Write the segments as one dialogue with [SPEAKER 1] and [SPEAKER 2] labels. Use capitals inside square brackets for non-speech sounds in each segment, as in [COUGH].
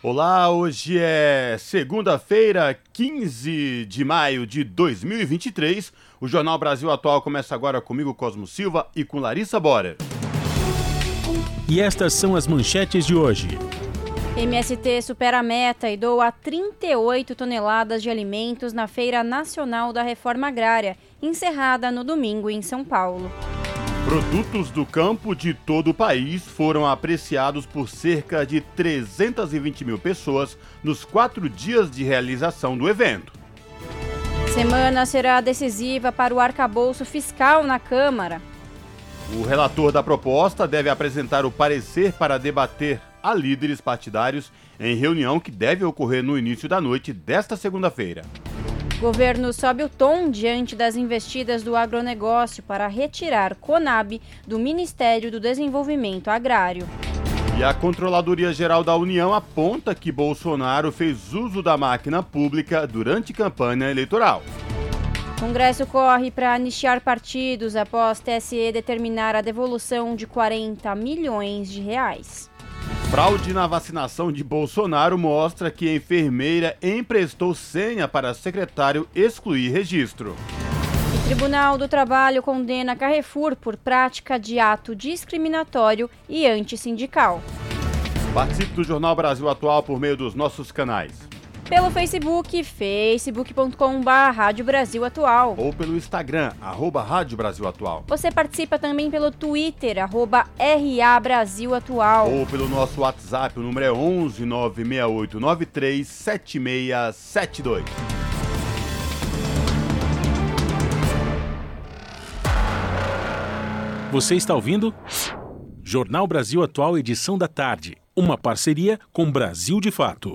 [SPEAKER 1] Olá, hoje é segunda-feira, 15 de maio de 2023. O Jornal Brasil Atual começa agora comigo, Cosmo Silva, e com Larissa Borer.
[SPEAKER 2] E estas são as manchetes de hoje.
[SPEAKER 3] MST supera a meta e doa 38 toneladas de alimentos na Feira Nacional da Reforma Agrária, encerrada no domingo em São Paulo.
[SPEAKER 1] Produtos do campo de todo o país foram apreciados por cerca de 320 mil pessoas nos quatro dias de realização do evento.
[SPEAKER 3] Semana será decisiva para o arcabouço fiscal na Câmara.
[SPEAKER 1] O relator da proposta deve apresentar o parecer para debater a líderes partidários em reunião que deve ocorrer no início da noite desta segunda-feira.
[SPEAKER 3] Governo sobe o tom diante das investidas do agronegócio para retirar Conab do Ministério do Desenvolvimento Agrário.
[SPEAKER 1] E a Controladoria Geral da União aponta que Bolsonaro fez uso da máquina pública durante campanha eleitoral.
[SPEAKER 3] Congresso corre para anistiar partidos após TSE determinar a devolução de 40 milhões de reais.
[SPEAKER 1] Fraude na vacinação de Bolsonaro mostra que a enfermeira emprestou senha para secretário excluir registro.
[SPEAKER 3] O Tribunal do Trabalho condena Carrefour por prática de ato discriminatório e antissindical.
[SPEAKER 1] Participe do Jornal Brasil Atual por meio dos nossos canais
[SPEAKER 3] pelo Facebook, facebook.com.br Rádio Brasil Atual.
[SPEAKER 1] Ou pelo Instagram, arroba Rádio Brasil Atual.
[SPEAKER 3] Você participa também pelo Twitter, arroba RA Brasil Atual.
[SPEAKER 1] Ou pelo nosso WhatsApp, o número é 11 96893 7672.
[SPEAKER 2] Você está ouvindo? Jornal Brasil Atual, edição da tarde. Uma parceria com Brasil de Fato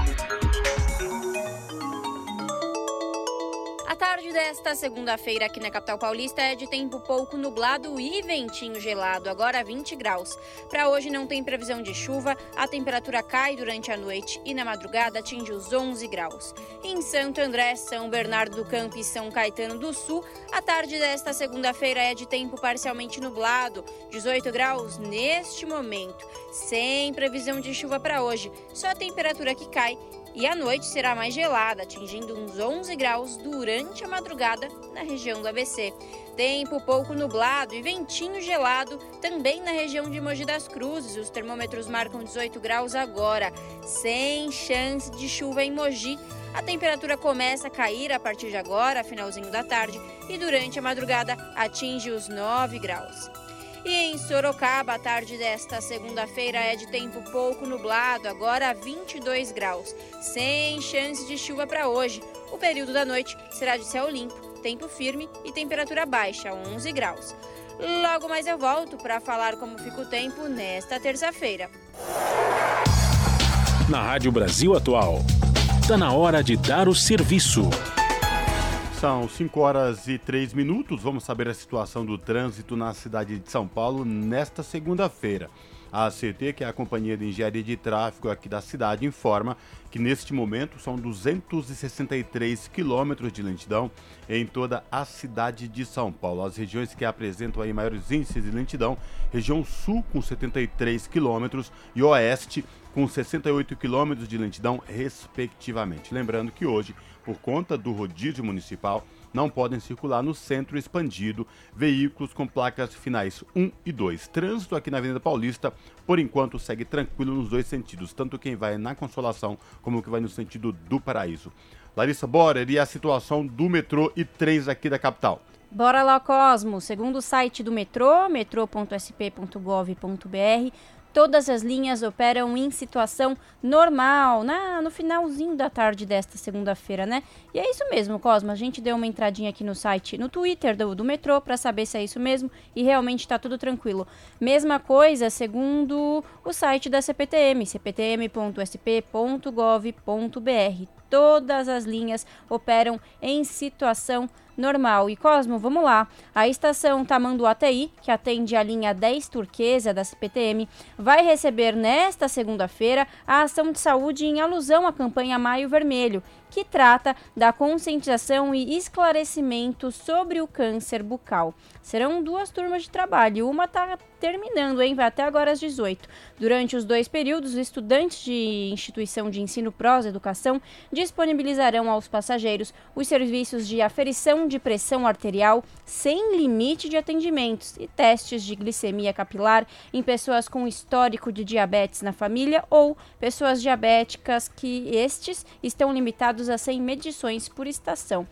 [SPEAKER 3] Tarde desta segunda-feira aqui na capital paulista é de tempo pouco nublado e ventinho gelado, agora 20 graus. Para hoje não tem previsão de chuva, a temperatura cai durante a noite e na madrugada atinge os 11 graus. Em Santo André, São Bernardo do Campo e São Caetano do Sul, a tarde desta segunda-feira é de tempo parcialmente nublado, 18 graus neste momento, sem previsão de chuva para hoje. Só a temperatura que cai e a noite será mais gelada, atingindo uns 11 graus durante a madrugada na região do ABC. Tempo pouco nublado e ventinho gelado também na região de Mogi das Cruzes. Os termômetros marcam 18 graus agora, sem chance de chuva em Mogi. A temperatura começa a cair a partir de agora, finalzinho da tarde, e durante a madrugada atinge os 9 graus. E em Sorocaba, a tarde desta segunda-feira é de tempo pouco nublado, agora 22 graus, sem chance de chuva para hoje. O período da noite será de céu limpo, tempo firme e temperatura baixa, 11 graus. Logo mais eu volto para falar como fica o tempo nesta terça-feira.
[SPEAKER 2] Na Rádio Brasil Atual, está na hora de dar o serviço.
[SPEAKER 1] São 5 horas e 3 minutos. Vamos saber a situação do trânsito na cidade de São Paulo nesta segunda-feira. A ACT, que é a Companhia de Engenharia de Tráfego aqui da cidade, informa que neste momento são 263 quilômetros de lentidão em toda a cidade de São Paulo. As regiões que apresentam aí maiores índices de lentidão, região sul com 73 quilômetros e oeste com 68 quilômetros de lentidão, respectivamente. Lembrando que hoje por conta do rodízio municipal, não podem circular no centro expandido veículos com placas finais 1 e 2. Trânsito aqui na Avenida Paulista, por enquanto, segue tranquilo nos dois sentidos, tanto quem vai na Consolação como quem vai no sentido do Paraíso. Larissa Borer e a situação do metrô e trens aqui da capital.
[SPEAKER 3] Bora lá, Cosmo. Segundo o site do metrô, metrô.sp.gov.br, Todas as linhas operam em situação normal, na, no finalzinho da tarde desta segunda-feira, né? E é isso mesmo, Cosmo. A gente deu uma entradinha aqui no site, no Twitter do, do metrô, para saber se é isso mesmo e realmente está tudo tranquilo. Mesma coisa segundo o site da CPTM, cptm.sp.gov.br. Todas as linhas operam em situação normal. E Cosmo, vamos lá. A estação Tamanduateí, que atende a linha 10 turquesa da CPTM, vai receber nesta segunda-feira a ação de saúde em alusão à campanha Maio Vermelho, que trata da conscientização e esclarecimento sobre o câncer bucal. Serão duas turmas de trabalho, uma está terminando, hein? Vai até agora às 18. Durante os dois períodos, os estudantes de instituição de ensino prós educação disponibilizarão aos passageiros os serviços de aferição de pressão arterial sem limite de atendimentos e testes de glicemia capilar em pessoas com histórico de diabetes na família ou pessoas diabéticas que estes estão limitados a 100 medições por estação.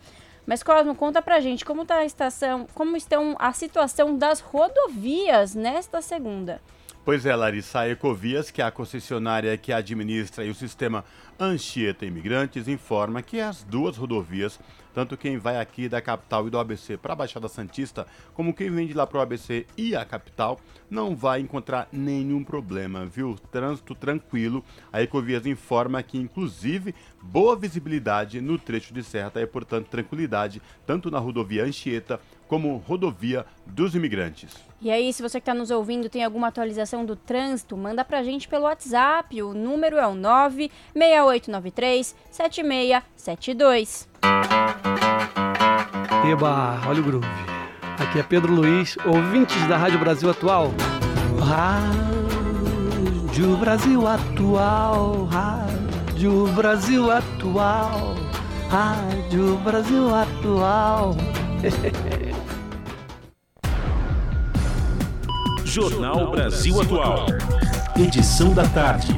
[SPEAKER 3] Mas Cosmo, conta pra gente como está a estação, como estão a situação das rodovias nesta segunda.
[SPEAKER 1] Pois é, Larissa, a Ecovias, que é a concessionária que administra o sistema Anchieta Imigrantes, informa que as duas rodovias, tanto quem vai aqui da capital e do ABC para a Baixada Santista, como quem vem de lá para o ABC e a capital, não vai encontrar nenhum problema, viu? Trânsito tranquilo. A Ecovias informa que, inclusive, boa visibilidade no trecho de serra e, portanto, tranquilidade tanto na rodovia Anchieta como rodovia dos imigrantes.
[SPEAKER 3] E aí, se você que está nos ouvindo tem alguma atualização do trânsito, manda para a gente pelo WhatsApp. O número é o 96893 7672.
[SPEAKER 4] Eba, olha o groove. Aqui é Pedro Luiz, ouvintes da Rádio Brasil Atual. Rádio Brasil Atual, Rádio Brasil Atual, Rádio Brasil Atual. [LAUGHS]
[SPEAKER 2] Jornal Brasil Atual. Edição da tarde.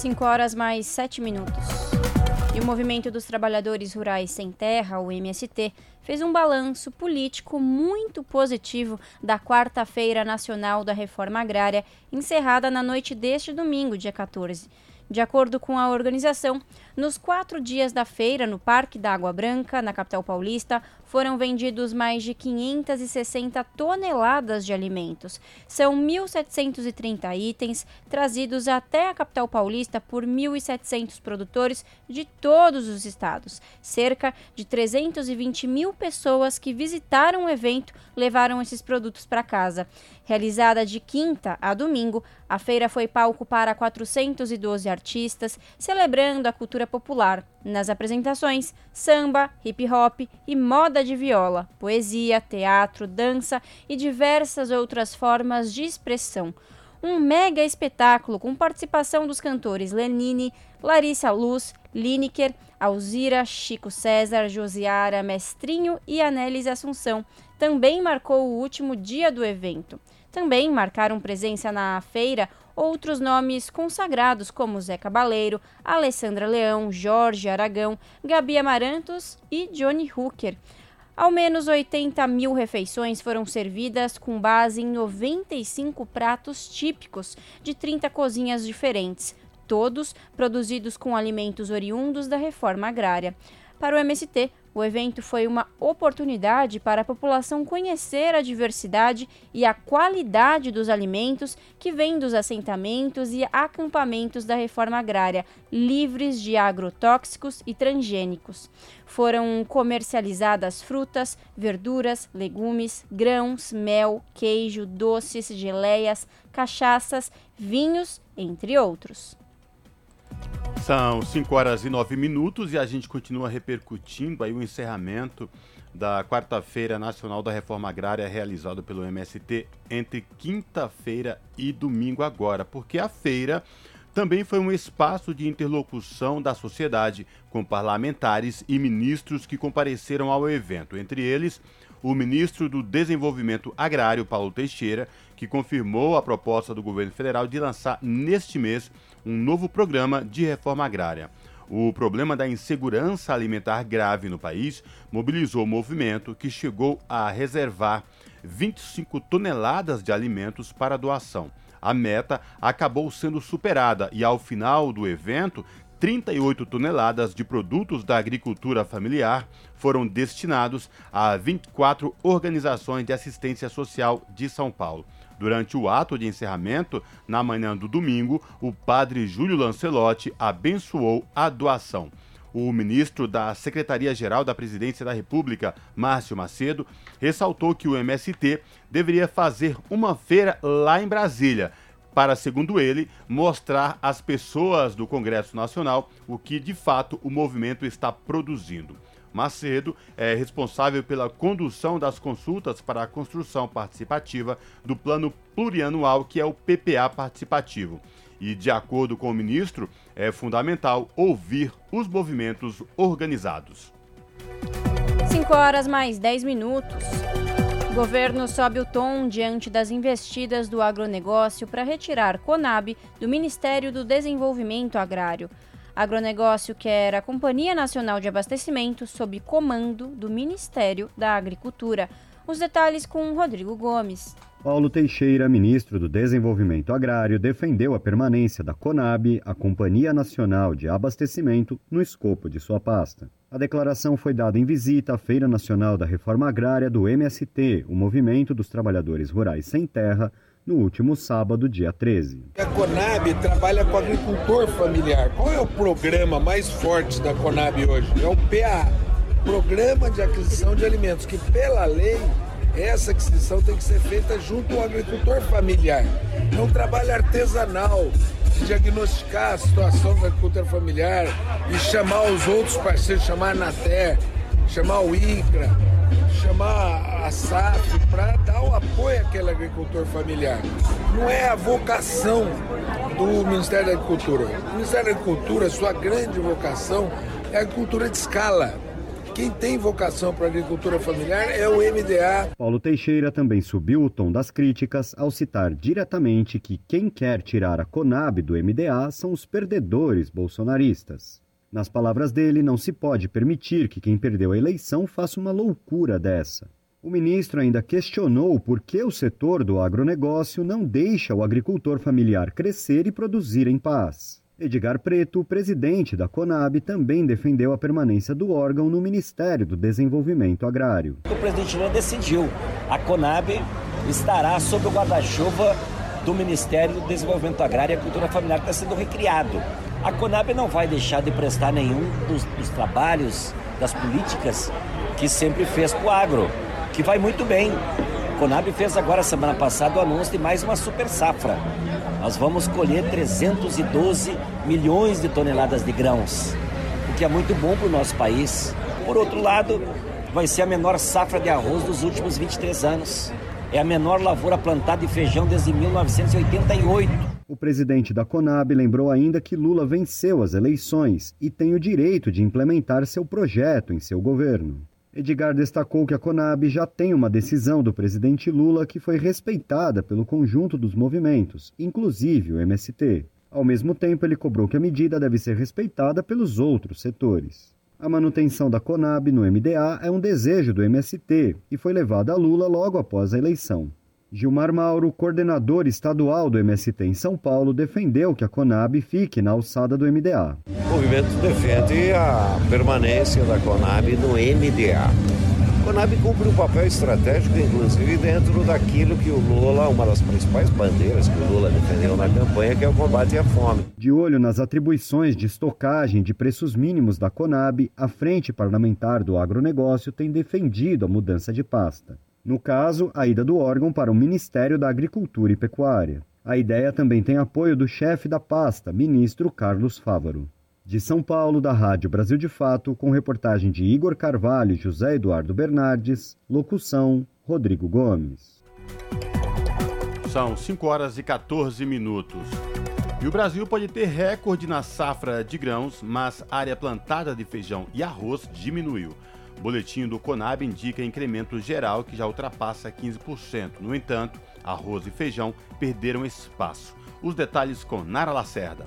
[SPEAKER 3] 5 horas mais 7 minutos. E o Movimento dos Trabalhadores Rurais Sem Terra, o MST, fez um balanço político muito positivo da Quarta-feira Nacional da Reforma Agrária, encerrada na noite deste domingo, dia 14. De acordo com a organização, nos quatro dias da feira no Parque da Água Branca, na capital paulista, foram vendidos mais de 560 toneladas de alimentos. São 1.730 itens trazidos até a capital paulista por 1.700 produtores de todos os estados. Cerca de 320 mil pessoas que visitaram o evento levaram esses produtos para casa. Realizada de quinta a domingo, a feira foi palco para 412 artistas, celebrando a cultura popular. Nas apresentações, samba, hip hop e moda de viola, poesia, teatro, dança e diversas outras formas de expressão. Um mega espetáculo com participação dos cantores Lenine, Larissa Luz, Lineker, Alzira, Chico César, Josiara, Mestrinho e Anélis Assunção. Também marcou o último dia do evento. Também marcaram presença na feira outros nomes consagrados como Zé Cabaleiro, Alessandra Leão, Jorge Aragão, Gabi Amarantos e Johnny Hooker. Ao menos 80 mil refeições foram servidas com base em 95 pratos típicos de 30 cozinhas diferentes, todos produzidos com alimentos oriundos da reforma agrária. Para o MST, o evento foi uma oportunidade para a população conhecer a diversidade e a qualidade dos alimentos que vêm dos assentamentos e acampamentos da reforma agrária, livres de agrotóxicos e transgênicos. Foram comercializadas frutas, verduras, legumes, grãos, mel, queijo, doces, geleias, cachaças, vinhos, entre outros.
[SPEAKER 1] São 5 horas e 9 minutos e a gente continua repercutindo aí o encerramento da quarta-feira nacional da reforma agrária realizado pelo MST entre quinta-feira e domingo agora, porque a feira também foi um espaço de interlocução da sociedade com parlamentares e ministros que compareceram ao evento, entre eles o ministro do Desenvolvimento Agrário, Paulo Teixeira, que confirmou a proposta do governo federal de lançar neste mês um novo programa de reforma agrária. O problema da insegurança alimentar grave no país mobilizou o movimento que chegou a reservar 25 toneladas de alimentos para doação. A meta acabou sendo superada e, ao final do evento, 38 toneladas de produtos da agricultura familiar foram destinados a 24 organizações de assistência social de São Paulo. Durante o ato de encerramento, na manhã do domingo, o padre Júlio Lancelotti abençoou a doação. O ministro da Secretaria-Geral da Presidência da República, Márcio Macedo, ressaltou que o MST deveria fazer uma feira lá em Brasília, para, segundo ele, mostrar às pessoas do Congresso Nacional o que de fato o movimento está produzindo. Macedo é responsável pela condução das consultas para a construção participativa do Plano Plurianual, que é o PPA Participativo. E, de acordo com o ministro, é fundamental ouvir os movimentos organizados.
[SPEAKER 3] 5 horas mais 10 minutos. O governo sobe o tom diante das investidas do agronegócio para retirar Conab do Ministério do Desenvolvimento Agrário. Agronegócio quer a Companhia Nacional de Abastecimento sob comando do Ministério da Agricultura. Os detalhes com Rodrigo Gomes.
[SPEAKER 5] Paulo Teixeira, ministro do Desenvolvimento Agrário, defendeu a permanência da CONAB, a Companhia Nacional de Abastecimento, no escopo de sua pasta. A declaração foi dada em visita à Feira Nacional da Reforma Agrária do MST, o Movimento dos Trabalhadores Rurais Sem Terra, no último sábado, dia 13.
[SPEAKER 6] A Conab trabalha com agricultor familiar. Qual é o programa mais forte da Conab hoje? É o PA, Programa de Aquisição de Alimentos, que pela lei essa aquisição tem que ser feita junto ao agricultor familiar. É um trabalho artesanal de diagnosticar a situação do agricultor familiar e chamar os outros parceiros, chamar a Anater, chamar o INCRA, chamar a SAF para dar o apoio àquele agricultor familiar. Não é a vocação do Ministério da Agricultura. O Ministério da Agricultura, sua grande vocação é a agricultura de escala quem tem vocação para agricultura familiar é o MDA.
[SPEAKER 5] Paulo Teixeira também subiu o tom das críticas ao citar diretamente que quem quer tirar a Conab do MDA são os perdedores bolsonaristas. Nas palavras dele, não se pode permitir que quem perdeu a eleição faça uma loucura dessa. O ministro ainda questionou por que o setor do agronegócio não deixa o agricultor familiar crescer e produzir em paz. Edgar Preto, presidente da Conab, também defendeu a permanência do órgão no Ministério do Desenvolvimento Agrário.
[SPEAKER 7] O presidente Lula decidiu. A Conab estará sob o guarda-chuva do Ministério do Desenvolvimento Agrário e Agricultura Familiar que está sendo recriado. A Conab não vai deixar de prestar nenhum dos, dos trabalhos, das políticas que sempre fez para o agro, que vai muito bem. Conab fez agora, semana passada, o anúncio de mais uma super safra. Nós vamos colher 312 milhões de toneladas de grãos, o que é muito bom para o nosso país. Por outro lado, vai ser a menor safra de arroz dos últimos 23 anos. É a menor lavoura plantada de feijão desde 1988.
[SPEAKER 5] O presidente da Conab lembrou ainda que Lula venceu as eleições e tem o direito de implementar seu projeto em seu governo. Edgar destacou que a Conab já tem uma decisão do presidente Lula que foi respeitada pelo conjunto dos movimentos, inclusive o MST. Ao mesmo tempo, ele cobrou que a medida deve ser respeitada pelos outros setores. A manutenção da Conab no MDA é um desejo do MST e foi levada a Lula logo após a eleição. Gilmar Mauro, coordenador estadual do MST em São Paulo, defendeu que a Conab fique na alçada do MDA.
[SPEAKER 8] O movimento defende a permanência da Conab no MDA. A Conab cumpre um papel estratégico, inclusive, dentro daquilo que o Lula, uma das principais bandeiras que o Lula defendeu na campanha, que é o combate à fome.
[SPEAKER 5] De olho nas atribuições de estocagem de preços mínimos da Conab, a Frente Parlamentar do Agronegócio tem defendido a mudança de pasta. No caso, a ida do órgão para o Ministério da Agricultura e Pecuária. A ideia também tem apoio do chefe da pasta, ministro Carlos Fávaro. De São Paulo, da Rádio Brasil de Fato, com reportagem de Igor Carvalho e José Eduardo Bernardes, locução Rodrigo Gomes.
[SPEAKER 1] São 5 horas e 14 minutos. E o Brasil pode ter recorde na safra de grãos, mas a área plantada de feijão e arroz diminuiu. Boletim do Conab indica incremento geral que já ultrapassa 15%. No entanto, arroz e feijão perderam espaço. Os detalhes com Nara Lacerda.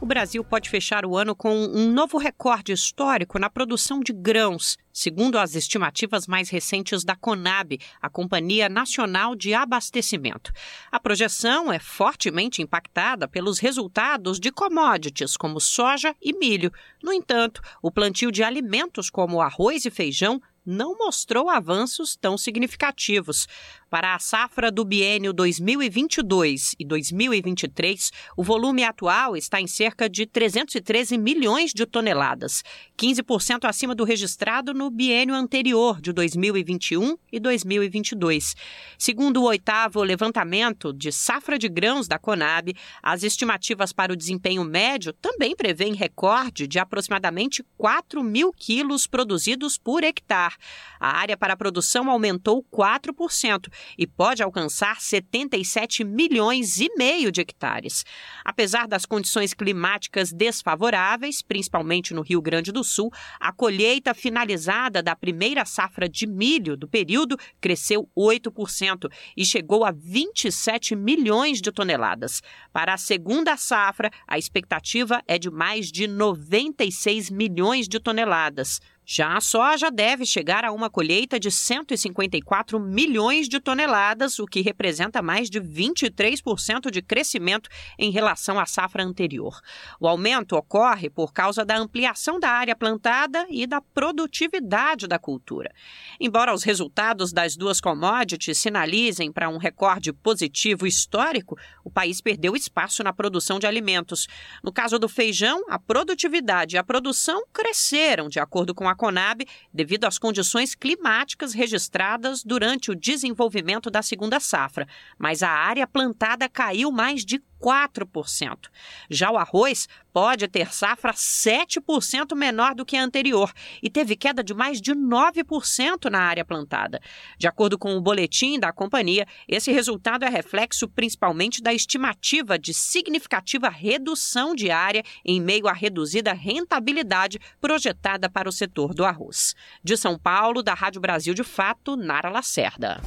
[SPEAKER 9] O Brasil pode fechar o ano com um novo recorde histórico na produção de grãos, segundo as estimativas mais recentes da Conab, a Companhia Nacional de Abastecimento. A projeção é fortemente impactada pelos resultados de commodities como soja e milho. No entanto, o plantio de alimentos como arroz e feijão não mostrou avanços tão significativos. Para a safra do biênio 2022 e 2023, o volume atual está em cerca de 313 milhões de toneladas, 15% acima do registrado no biênio anterior de 2021 e 2022. Segundo o oitavo levantamento de safra de grãos da Conab, as estimativas para o desempenho médio também prevêem recorde de aproximadamente 4 mil quilos produzidos por hectare. A área para a produção aumentou 4% e pode alcançar 77 milhões e meio de hectares. Apesar das condições climáticas desfavoráveis, principalmente no Rio Grande do Sul, a colheita finalizada da primeira safra de milho do período cresceu 8% e chegou a 27 milhões de toneladas. Para a segunda safra, a expectativa é de mais de 96 milhões de toneladas. Já a soja deve chegar a uma colheita de 154 milhões de toneladas, o que representa mais de 23% de crescimento em relação à safra anterior. O aumento ocorre por causa da ampliação da área plantada e da produtividade da cultura. Embora os resultados das duas commodities sinalizem para um recorde positivo histórico, o país perdeu espaço na produção de alimentos. No caso do feijão, a produtividade e a produção cresceram, de acordo com a Conab devido às condições climáticas registradas durante o desenvolvimento da segunda safra, mas a área plantada caiu mais de 4%. Já o arroz pode ter safra 7% menor do que a anterior e teve queda de mais de 9% na área plantada. De acordo com o boletim da companhia, esse resultado é reflexo principalmente da estimativa de significativa redução de área em meio à reduzida rentabilidade projetada para o setor do arroz. De São Paulo, da Rádio Brasil de Fato, Nara Lacerda.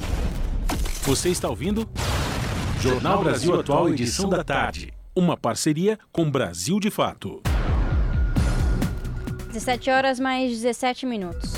[SPEAKER 2] Você está ouvindo? Jornal Brasil Atual, edição da tarde. Uma parceria com Brasil de Fato.
[SPEAKER 3] 17 horas mais 17 minutos.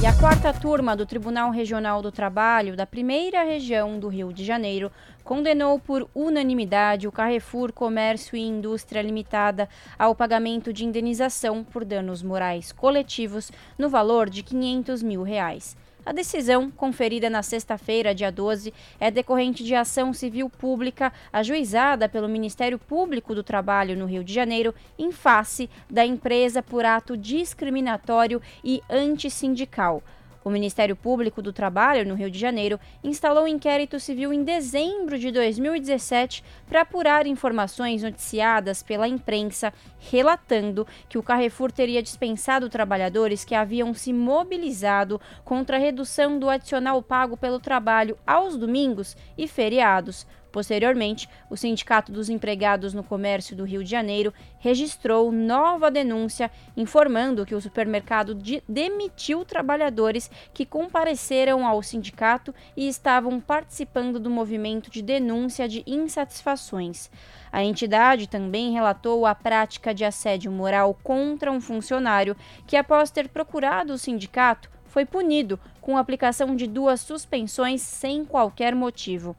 [SPEAKER 3] E a quarta turma do Tribunal Regional do Trabalho da primeira região do Rio de Janeiro condenou por unanimidade o Carrefour Comércio e Indústria Limitada ao pagamento de indenização por danos morais coletivos no valor de 500 mil reais. A decisão, conferida na sexta-feira, dia 12, é decorrente de ação civil pública ajuizada pelo Ministério Público do Trabalho no Rio de Janeiro em face da empresa por ato discriminatório e antissindical. O Ministério Público do Trabalho, no Rio de Janeiro, instalou um inquérito civil em dezembro de 2017 para apurar informações noticiadas pela imprensa relatando que o Carrefour teria dispensado trabalhadores que haviam se mobilizado contra a redução do adicional pago pelo trabalho aos domingos e feriados Posteriormente, o Sindicato dos Empregados no Comércio do Rio de Janeiro registrou nova denúncia informando que o supermercado de demitiu trabalhadores que compareceram ao sindicato e estavam participando do movimento de denúncia de insatisfações. A entidade também relatou a prática de assédio moral contra um funcionário que, após ter procurado o sindicato, foi punido com a aplicação de duas suspensões sem qualquer motivo.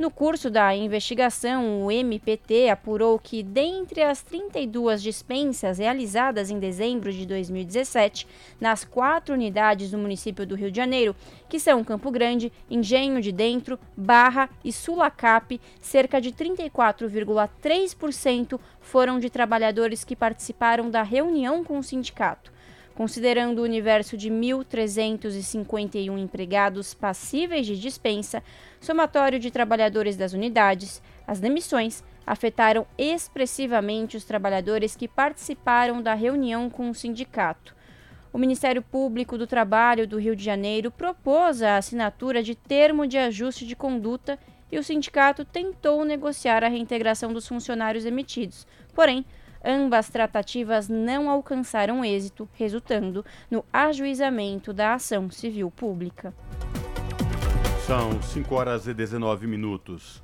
[SPEAKER 3] No curso da investigação, o MPT apurou que, dentre as 32 dispensas realizadas em dezembro de 2017, nas quatro unidades do município do Rio de Janeiro, que são Campo Grande, Engenho de Dentro, Barra e Sulacap, cerca de 34,3% foram de trabalhadores que participaram da reunião com o sindicato. Considerando o universo de 1.351 empregados passíveis de dispensa, somatório de trabalhadores das unidades, as demissões afetaram expressivamente os trabalhadores que participaram da reunião com o sindicato. O Ministério Público do Trabalho do Rio de Janeiro propôs a assinatura de termo de ajuste de conduta e o sindicato tentou negociar a reintegração dos funcionários emitidos. Porém, Ambas tratativas não alcançaram êxito, resultando no ajuizamento da ação civil pública.
[SPEAKER 1] São 5 horas e 19 minutos.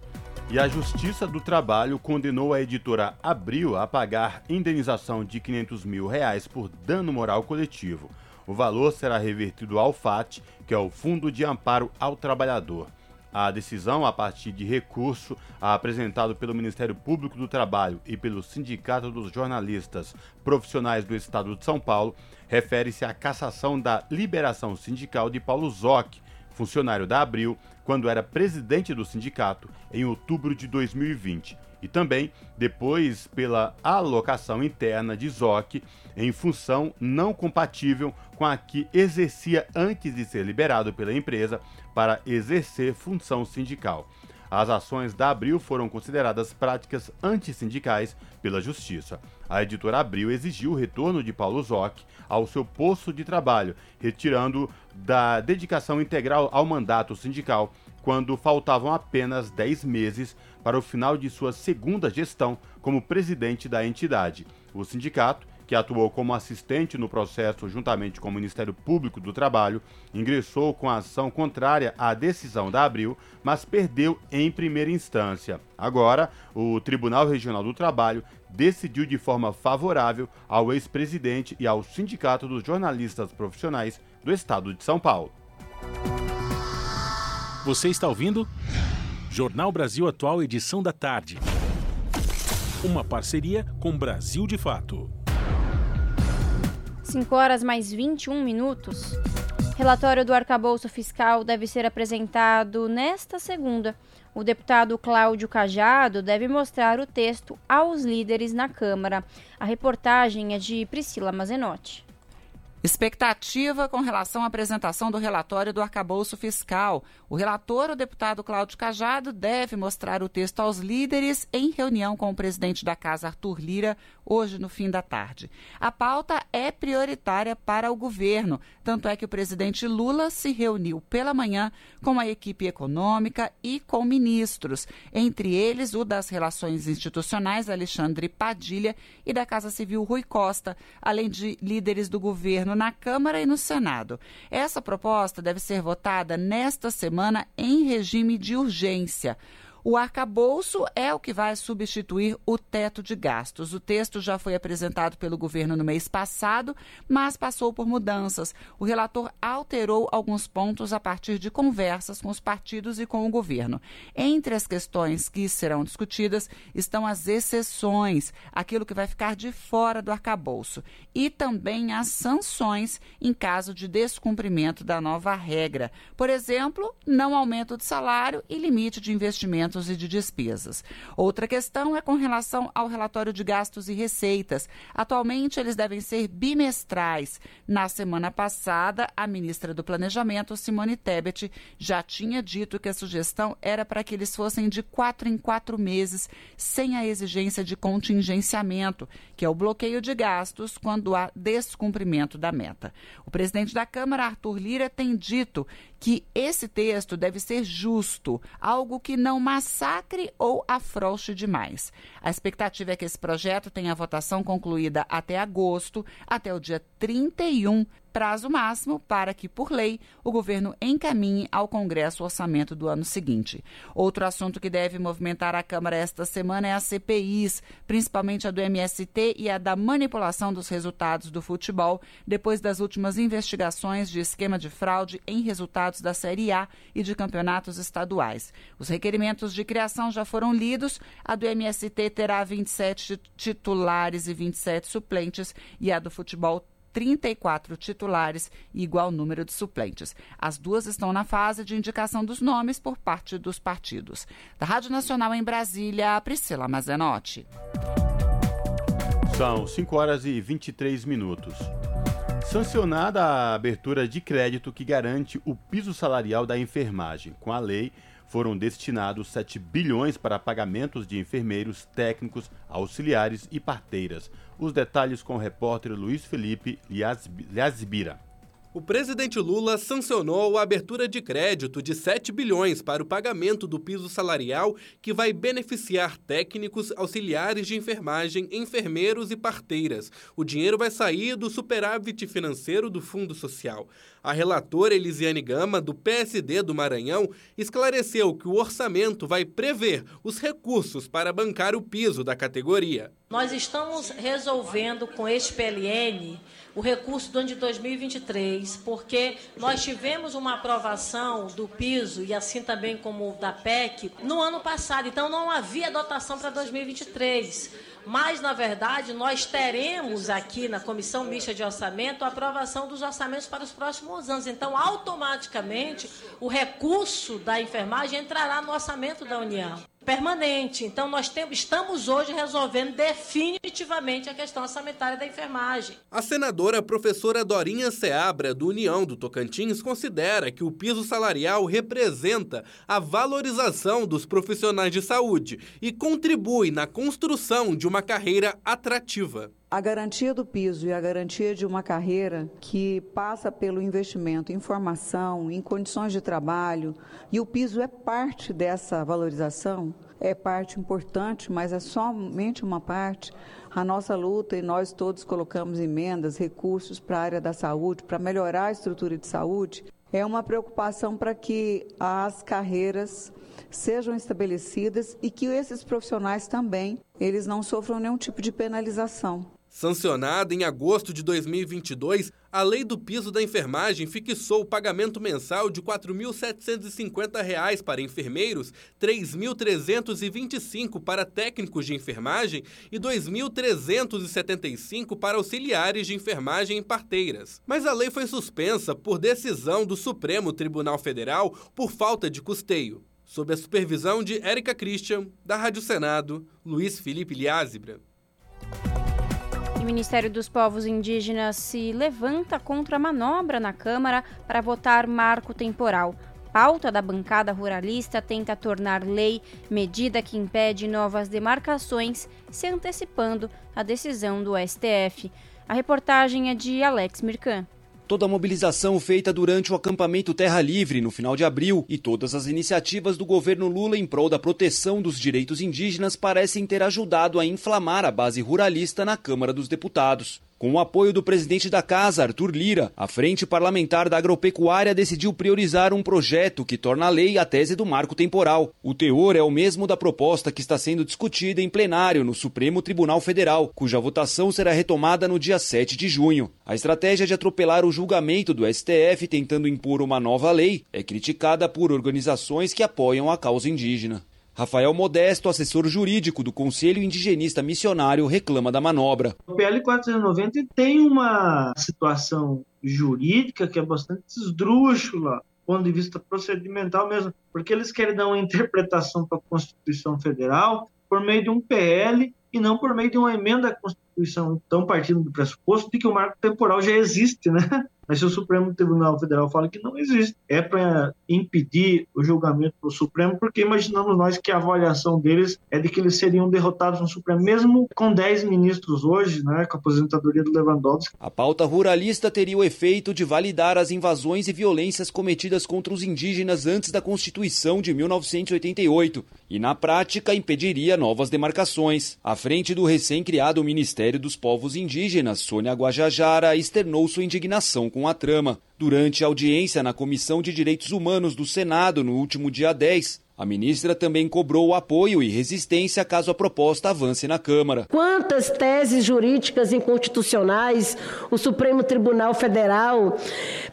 [SPEAKER 1] E a Justiça do Trabalho condenou a editora Abril a pagar indenização de 500 mil reais por dano moral coletivo. O valor será revertido ao FAT, que é o Fundo de Amparo ao Trabalhador. A decisão, a partir de recurso apresentado pelo Ministério Público do Trabalho e pelo Sindicato dos Jornalistas Profissionais do Estado de São Paulo, refere-se à cassação da liberação sindical de Paulo Zoc, funcionário da Abril, quando era presidente do sindicato, em outubro de 2020. E também depois pela alocação interna de Zoc em função não compatível com a que exercia antes de ser liberado pela empresa para exercer função sindical. As ações da Abril foram consideradas práticas antissindicais pela Justiça. A editora Abril exigiu o retorno de Paulo Zoc ao seu posto de trabalho, retirando da dedicação integral ao mandato sindical quando faltavam apenas 10 meses para o final de sua segunda gestão como presidente da entidade. O sindicato que atuou como assistente no processo juntamente com o Ministério Público do Trabalho, ingressou com ação contrária à decisão da Abril, mas perdeu em primeira instância. Agora, o Tribunal Regional do Trabalho decidiu de forma favorável ao ex-presidente e ao Sindicato dos Jornalistas Profissionais do Estado de São Paulo.
[SPEAKER 2] Você está ouvindo? Jornal Brasil Atual, edição da tarde. Uma parceria com Brasil de Fato.
[SPEAKER 3] 5 horas mais 21 minutos. Relatório do arcabouço fiscal deve ser apresentado nesta segunda. O deputado Cláudio Cajado deve mostrar o texto aos líderes na Câmara. A reportagem é de Priscila Mazenotti.
[SPEAKER 10] Expectativa com relação à apresentação do relatório do arcabouço fiscal. O relator, o deputado Cláudio Cajado, deve mostrar o texto aos líderes em reunião com o presidente da Casa, Arthur Lira, hoje no fim da tarde. A pauta é prioritária para o governo, tanto é que o presidente Lula se reuniu pela manhã com a equipe econômica e com ministros, entre eles o das Relações Institucionais, Alexandre Padilha, e da Casa Civil, Rui Costa, além de líderes do governo na Câmara e no Senado. Essa proposta deve ser votada nesta semana em regime de urgência. O arcabouço é o que vai substituir o teto de gastos. O texto já foi apresentado pelo governo no mês passado, mas passou por mudanças. O relator alterou alguns pontos a partir de conversas com os partidos e com o governo. Entre as questões que serão discutidas estão as exceções, aquilo que vai ficar de fora do arcabouço, e também as sanções em caso de descumprimento da nova regra. Por exemplo, não aumento de salário e limite de investimentos e de despesas. Outra questão é com relação ao relatório de gastos e receitas. Atualmente, eles devem ser bimestrais. Na semana passada, a ministra do Planejamento, Simone Tebet, já tinha dito que a sugestão era para que eles fossem de quatro em quatro meses, sem a exigência de contingenciamento, que é o bloqueio de gastos quando há descumprimento da meta. O presidente da Câmara, Arthur Lira, tem dito que esse texto deve ser justo, algo que não massacre ou afrouxe demais. A expectativa é que esse projeto tenha a votação concluída até agosto, até o dia 31 prazo máximo para que, por lei, o governo encaminhe ao Congresso o orçamento do ano seguinte. Outro assunto que deve movimentar a Câmara esta semana é as CPIs, principalmente a do MST e a da manipulação dos resultados do futebol, depois das últimas investigações de esquema de fraude em resultados da Série A e de campeonatos estaduais. Os requerimentos de criação já foram lidos, a do MST terá 27 titulares e 27 suplentes e a do futebol 34 titulares e igual número de suplentes. As duas estão na fase de indicação dos nomes por parte dos partidos. Da Rádio Nacional em Brasília, Priscila Mazenotti.
[SPEAKER 1] São 5 horas e 23 minutos. Sancionada a abertura de crédito que garante o piso salarial da enfermagem. Com a lei, foram destinados 7 bilhões para pagamentos de enfermeiros, técnicos, auxiliares e parteiras. Os detalhes com o repórter Luiz Felipe Liasbira.
[SPEAKER 11] O presidente Lula sancionou a abertura de crédito de 7 bilhões para o pagamento do piso salarial que vai beneficiar técnicos, auxiliares de enfermagem, enfermeiros e parteiras. O dinheiro vai sair do superávit financeiro do Fundo Social. A relatora Elisiane Gama, do PSD do Maranhão, esclareceu que o orçamento vai prever os recursos para bancar o piso da categoria.
[SPEAKER 12] Nós estamos resolvendo com este PLN o recurso do ano de 2023, porque nós tivemos uma aprovação do piso e assim também como da PEC no ano passado, então não havia dotação para 2023. Mas, na verdade, nós teremos aqui na Comissão Mista de Orçamento a aprovação dos orçamentos para os próximos anos. Então, automaticamente, o recurso da enfermagem entrará no orçamento da União permanente. Então, nós temos, estamos hoje resolvendo definitivamente a questão orçamentária da enfermagem.
[SPEAKER 11] A senadora professora Dorinha Seabra, do União do Tocantins, considera que o piso salarial representa a valorização dos profissionais de saúde e contribui na construção de uma carreira atrativa.
[SPEAKER 13] A garantia do piso e a garantia de uma carreira que passa pelo investimento em formação, em condições de trabalho, e o piso é parte dessa valorização, é parte importante, mas é somente uma parte. A nossa luta, e nós todos colocamos emendas, recursos para a área da saúde, para melhorar a estrutura de saúde, é uma preocupação para que as carreiras sejam estabelecidas e que esses profissionais também eles não sofram nenhum tipo de penalização.
[SPEAKER 11] Sancionada em agosto de 2022, a Lei do Piso da Enfermagem fixou o pagamento mensal de R$ 4.750 para enfermeiros, R$ 3.325 para técnicos de enfermagem e R$ 2.375 para auxiliares de enfermagem e parteiras. Mas a lei foi suspensa por decisão do Supremo Tribunal Federal por falta de custeio. Sob a supervisão de Érica Christian, da Rádio Senado, Luiz Felipe Liázebra.
[SPEAKER 3] Ministério dos Povos Indígenas se levanta contra a manobra na Câmara para votar marco temporal. Pauta da bancada ruralista tenta tornar lei medida que impede novas demarcações, se antecipando a decisão do STF. A reportagem é de Alex Mirkan.
[SPEAKER 14] Toda a mobilização feita durante o acampamento Terra Livre no final de abril e todas as iniciativas do governo Lula em prol da proteção dos direitos indígenas parecem ter ajudado a inflamar a base ruralista na Câmara dos Deputados. Com o apoio do presidente da casa, Arthur Lira, a Frente Parlamentar da Agropecuária decidiu priorizar um projeto que torna a lei a tese do marco temporal. O teor é o mesmo da proposta que está sendo discutida em plenário no Supremo Tribunal Federal, cuja votação será retomada no dia 7 de junho. A estratégia de atropelar o julgamento do STF tentando impor uma nova lei é criticada por organizações que apoiam a causa indígena. Rafael Modesto, assessor jurídico do Conselho Indigenista Missionário, reclama da manobra.
[SPEAKER 15] O PL 490 tem uma situação jurídica que é bastante esdrúxula, ponto de vista procedimental mesmo, porque eles querem dar uma interpretação para a Constituição Federal por meio de um PL e não por meio de uma emenda à Constituição. Então, partindo do pressuposto de que o marco temporal já existe, né? Mas se o Supremo Tribunal Federal fala que não existe, é para impedir o julgamento do Supremo, porque imaginamos nós que a avaliação deles é de que eles seriam derrotados no Supremo, mesmo com 10 ministros hoje, né, com a aposentadoria do Lewandowski.
[SPEAKER 14] A pauta ruralista teria o efeito de validar as invasões e violências cometidas contra os indígenas antes da Constituição de 1988 e, na prática, impediria novas demarcações. À frente do recém-criado Ministério dos Povos Indígenas, Sônia Guajajara externou sua indignação com a trama. Durante a audiência na Comissão de Direitos Humanos do Senado no último dia 10, a ministra também cobrou apoio e resistência caso a proposta avance na Câmara.
[SPEAKER 16] Quantas teses jurídicas inconstitucionais o Supremo Tribunal Federal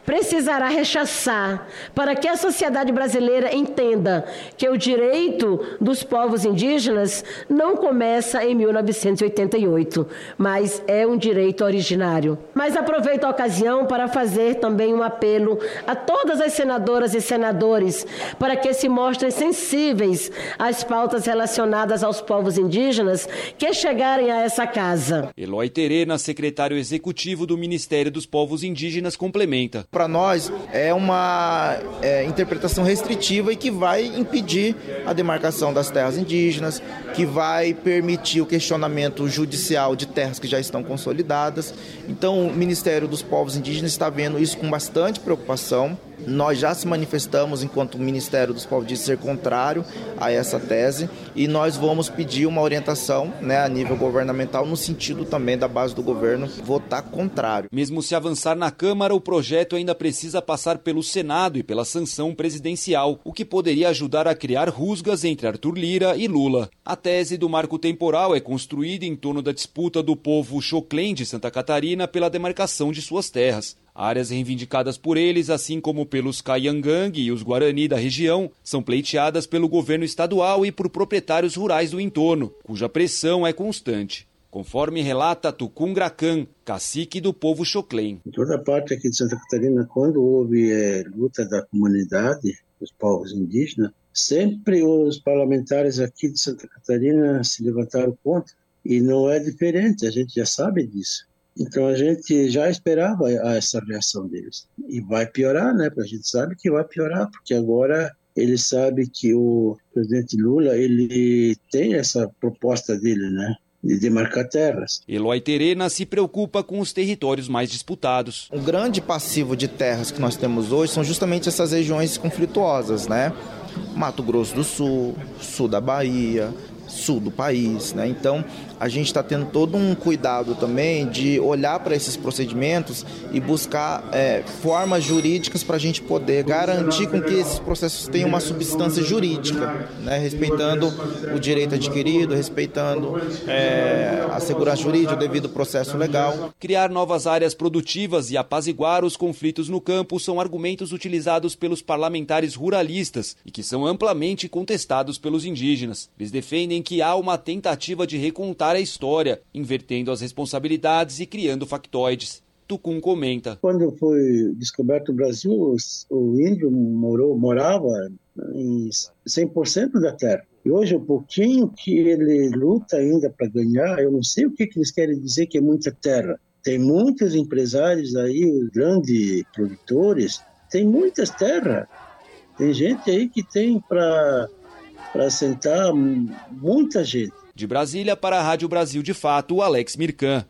[SPEAKER 16] precisará rechaçar para que a sociedade brasileira entenda que o direito dos povos indígenas não começa em 1988, mas é um direito originário. Mas aproveito a ocasião para fazer também um apelo a todas as senadoras e senadores para que se mostrem sensíveis sensíveis às pautas relacionadas aos povos indígenas que chegarem a essa casa.
[SPEAKER 14] Eloy Terena, secretário executivo do Ministério dos Povos Indígenas, complementa.
[SPEAKER 17] Para nós é uma é, interpretação restritiva e que vai impedir a demarcação das terras indígenas, que vai permitir o questionamento judicial de terras que já estão consolidadas. Então, o Ministério dos Povos Indígenas está vendo isso com bastante bastante preocupação. Nós já se manifestamos enquanto Ministério dos Povos de ser contrário a essa tese e nós vamos pedir uma orientação né, a nível governamental no sentido também da base do governo votar contrário.
[SPEAKER 14] Mesmo se avançar na Câmara, o projeto ainda precisa passar pelo Senado e pela sanção presidencial, o que poderia ajudar a criar rusgas entre Arthur Lira e Lula. A tese do marco temporal é construída em torno da disputa do povo Choclen de Santa Catarina pela demarcação de suas terras. Áreas reivindicadas por eles, assim como pelos Caiangang e os Guarani da região, são pleiteadas pelo governo estadual e por proprietários rurais do entorno, cuja pressão é constante. Conforme relata Tucum Gracan, cacique do povo Choclen.
[SPEAKER 18] Em toda parte aqui de Santa Catarina, quando houve é, luta da comunidade, dos povos indígenas, sempre os parlamentares aqui de Santa Catarina se levantaram contra. E não é diferente, a gente já sabe disso. Então a gente já esperava essa reação deles. E vai piorar, né? Porque a gente sabe que vai piorar, porque agora ele sabe que o presidente Lula ele tem essa proposta dele, né? de demarcar terras.
[SPEAKER 14] Eloy Terena se preocupa com os territórios mais disputados.
[SPEAKER 17] O grande passivo de terras que nós temos hoje são justamente essas regiões conflituosas, né? Mato Grosso do Sul, sul da Bahia, sul do país. Né? Então, a gente está tendo todo um cuidado também de olhar para esses procedimentos e buscar é, formas jurídicas para a gente poder garantir com que esses processos tenham uma substância jurídica, né? respeitando o direito adquirido, respeitando é, a segurança jurídica, o devido processo legal.
[SPEAKER 14] Criar novas áreas produtivas e apaziguar os conflitos no campo são argumentos utilizados pelos parlamentares ruralistas e que são amplamente contestados pelos indígenas. Eles defendem que há uma tentativa de recontar a história, invertendo as responsabilidades e criando factoides. Tucum comenta.
[SPEAKER 18] Quando foi descoberto o Brasil, o índio morou, morava em 100% da terra. E hoje, o pouquinho que ele luta ainda para ganhar, eu não sei o que, que eles querem dizer que é muita terra. Tem muitos empresários aí, grandes produtores, tem muitas terras. Tem gente aí que tem para sentar muita gente.
[SPEAKER 14] De Brasília para a Rádio Brasil de Fato, Alex Mirkan.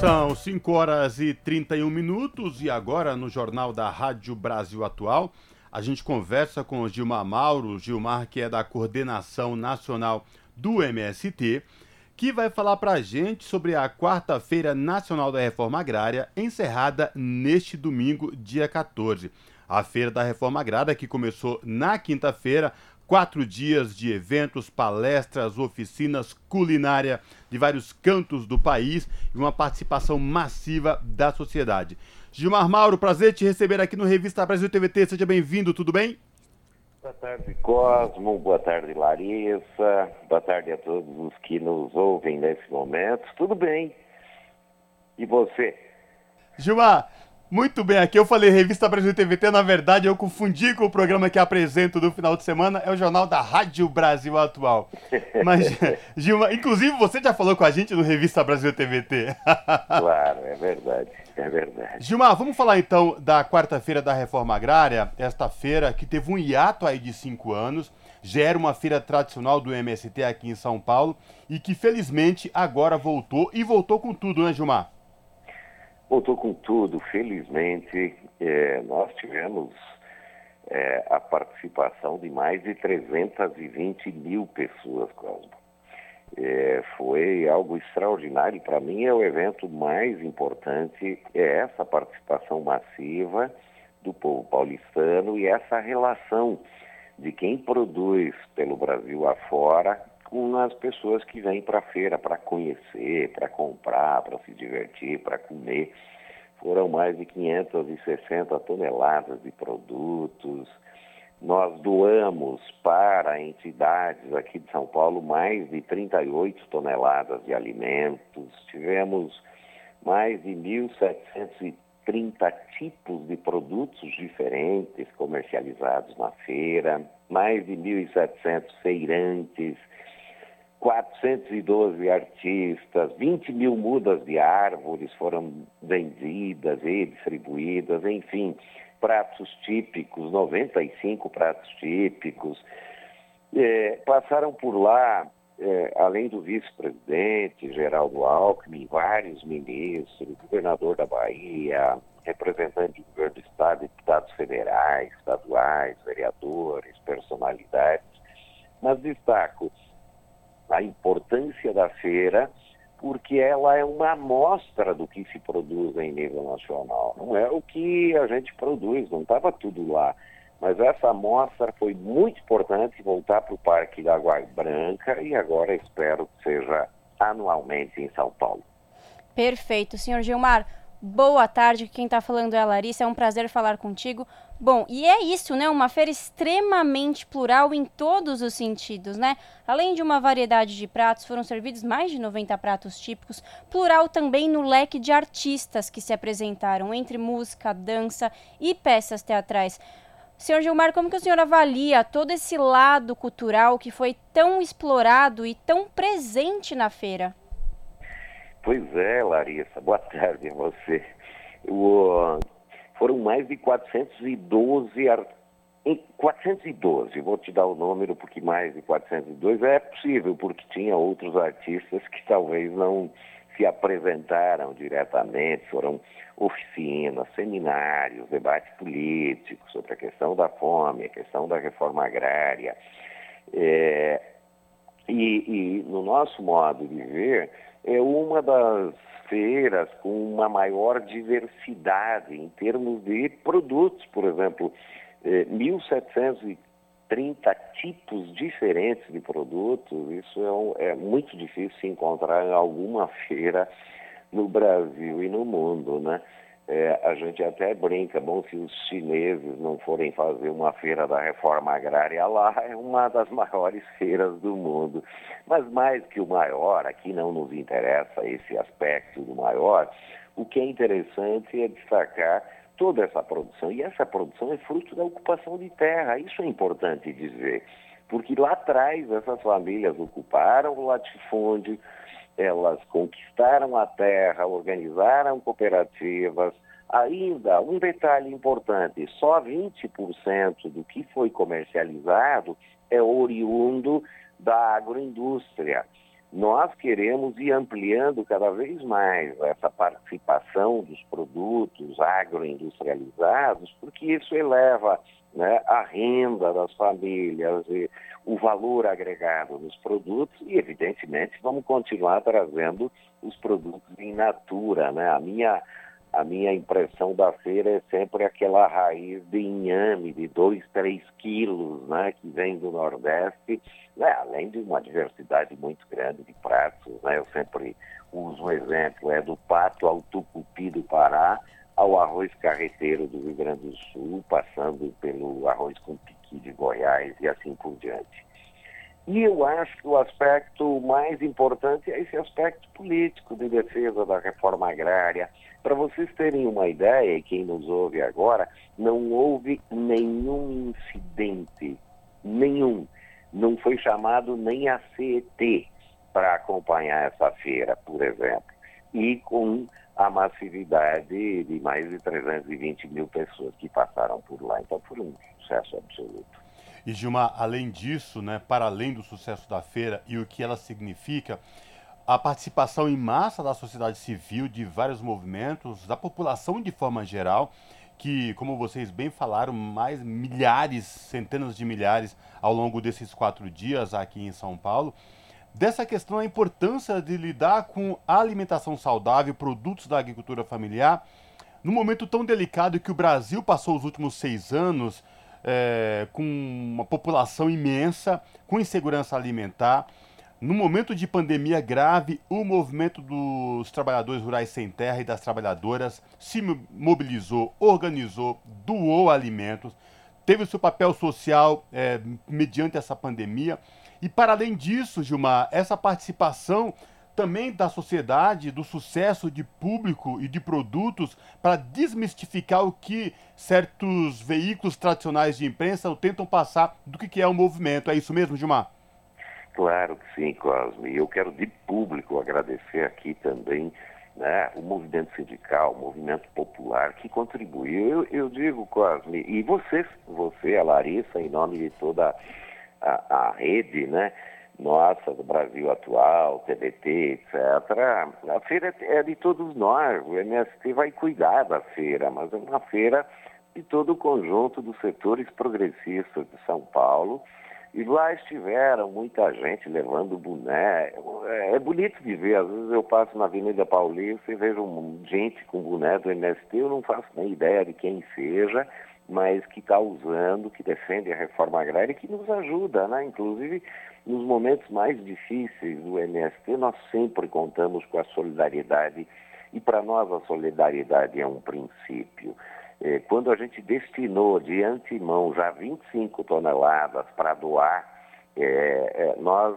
[SPEAKER 1] São 5 horas e 31 minutos e agora no Jornal da Rádio Brasil Atual a gente conversa com o Gilmar Mauro, Gilmar que é da Coordenação Nacional do MST, que vai falar para a gente sobre a Quarta-feira Nacional da Reforma Agrária, encerrada neste domingo, dia 14. A Feira da Reforma Agrária, que começou na quinta-feira, quatro dias de eventos, palestras, oficinas, culinária de vários cantos do país e uma participação massiva da sociedade. Gilmar Mauro, prazer te receber aqui no Revista Brasil TVT. Seja bem-vindo, tudo bem?
[SPEAKER 19] Boa tarde, Cosmo. Boa tarde, Larissa. Boa tarde a todos os que nos ouvem nesse momento. Tudo bem? E você?
[SPEAKER 1] Gilmar, muito bem, aqui eu falei Revista Brasil TVT, na verdade eu confundi com o programa que apresento do final de semana, é o jornal da Rádio Brasil Atual. Mas, [LAUGHS] Gilma, inclusive você já falou com a gente no Revista Brasil TVT. [LAUGHS]
[SPEAKER 19] claro, é verdade, é verdade.
[SPEAKER 1] Gilmar, vamos falar então da quarta-feira da Reforma Agrária, esta feira que teve um hiato aí de cinco anos, já era uma feira tradicional do MST aqui em São Paulo e que felizmente agora voltou e voltou com tudo, né Gilmar?
[SPEAKER 19] Voltou com tudo, felizmente. É, nós tivemos é, a participação de mais de 320 mil pessoas, Cosmo. É, foi algo extraordinário. Para mim, é o evento mais importante, é essa participação massiva do povo paulistano e essa relação de quem produz pelo Brasil afora com as pessoas que vêm para a feira para conhecer, para comprar, para se divertir, para comer. Foram mais de 560 toneladas de produtos. Nós doamos para entidades aqui de São Paulo mais de 38 toneladas de alimentos. Tivemos mais de 1.730 tipos de produtos diferentes comercializados na feira, mais de 1.700 feirantes 412 artistas, 20 mil mudas de árvores foram vendidas e distribuídas, enfim, pratos típicos, 95 pratos típicos. É, passaram por lá, é, além do vice-presidente Geraldo Alckmin, vários ministros, governador da Bahia, representantes do governo do Estado, deputados federais, estaduais, vereadores, personalidades, mas destaco a importância da feira porque ela é uma amostra do que se produz em nível nacional. Não é o que a gente produz, não estava tudo lá. Mas essa amostra foi muito importante voltar para o Parque da Água Branca e agora espero que seja anualmente em São Paulo.
[SPEAKER 3] Perfeito. Senhor Gilmar, boa tarde. Quem está falando é a Larissa. É um prazer falar contigo. Bom, e é isso, né? Uma feira extremamente plural em todos os sentidos, né? Além de uma variedade de pratos, foram servidos mais de 90 pratos típicos, plural também no leque de artistas que se apresentaram, entre música, dança e peças teatrais. Senhor Gilmar, como que o senhor avalia todo esse lado cultural que foi tão explorado e tão presente na feira?
[SPEAKER 19] Pois é, Larissa. Boa tarde a você. O, foram mais de 412 artistas. 412, vou te dar o número porque mais de 402 é possível, porque tinha outros artistas que talvez não se apresentaram diretamente, foram oficinas, seminários, debates políticos sobre a questão da fome, a questão da reforma agrária. É, e, e no nosso modo de ver, é uma das feiras com uma maior diversidade em termos de produtos, por exemplo, 1.730 é, tipos diferentes de produtos, isso é, é, muito difícil se encontrar em alguma [LAUGHS] feira no Brasil e no mundo, né? É, a gente até brinca, bom, se os chineses não forem fazer uma feira da reforma agrária lá, é uma das [LAUGHS] maiores feiras do mundo. Mas mais que o maior, aqui não nos interessa esse aspecto do maior, o que é interessante é destacar toda essa produção. E essa produção é fruto da ocupação de terra, isso é importante dizer. Porque lá atrás essas famílias ocuparam o latifúndio, elas conquistaram a terra, organizaram cooperativas. Ainda, um detalhe importante: só 20% do que foi comercializado é oriundo da agroindústria. Nós queremos ir ampliando cada vez mais essa participação dos produtos agroindustrializados, porque isso eleva né, a renda das famílias, e o valor agregado dos produtos e, evidentemente, vamos continuar trazendo os produtos em natura. Né? A, minha, a minha impressão da feira é sempre aquela raiz de inhame de 2, 3 quilos né, que vem do Nordeste, né? além de uma diversidade muito grande de pratos. Né? Eu sempre uso um exemplo, é do pato ao tucupi do Pará, ao arroz carreteiro do Rio Grande do Sul, passando pelo arroz com piqui de Goiás e assim por diante. E eu acho que o aspecto mais importante é esse aspecto político de defesa da reforma agrária. Para vocês terem uma ideia, quem nos ouve agora, não houve nenhum incidente, nenhum. Não foi chamado nem a CET para acompanhar essa feira, por exemplo. E com a massividade de mais de 320 mil pessoas que passaram por lá. Então foi um sucesso absoluto.
[SPEAKER 1] E Gilmar, além disso, né, para além do sucesso da feira e o que ela significa, a participação em massa da sociedade civil, de vários movimentos, da população de forma geral, que, como vocês bem falaram, mais milhares, centenas de milhares ao longo desses quatro dias aqui em São Paulo dessa questão a importância de lidar com a alimentação saudável, produtos da agricultura familiar, num momento tão delicado que o Brasil passou os últimos seis anos é, com uma população imensa, com insegurança alimentar. No momento de pandemia grave, o movimento dos trabalhadores rurais sem terra e das trabalhadoras se mobilizou, organizou, doou alimentos, teve o seu papel social é, mediante essa pandemia e para além disso, Gilmar, essa participação também da sociedade, do sucesso de público e de produtos para desmistificar o que certos veículos tradicionais de imprensa tentam passar do que é o movimento. É isso mesmo, Gilmar?
[SPEAKER 19] Claro que sim, Cosme. Eu quero de público agradecer aqui também né, o movimento sindical, o movimento popular que contribuiu. Eu, eu digo, Cosme, e você, você, a Larissa, em nome de toda a, a rede, né? nossa, do Brasil Atual, TBT, etc. A feira é de todos nós, o MST vai cuidar da feira, mas é uma feira de todo o conjunto dos setores progressistas de São Paulo. E lá estiveram muita gente levando boné. É, é bonito de ver. Às vezes eu passo na Avenida Paulista e vejo gente com boné do MST, eu não faço nem ideia de quem seja, mas que está usando, que defende a reforma agrária e que nos ajuda, né? Inclusive, nos momentos mais difíceis do MST, nós sempre contamos com a solidariedade. E para nós a solidariedade é um princípio. É, quando a gente destinou de antemão já 25 toneladas para doar, é, é, nós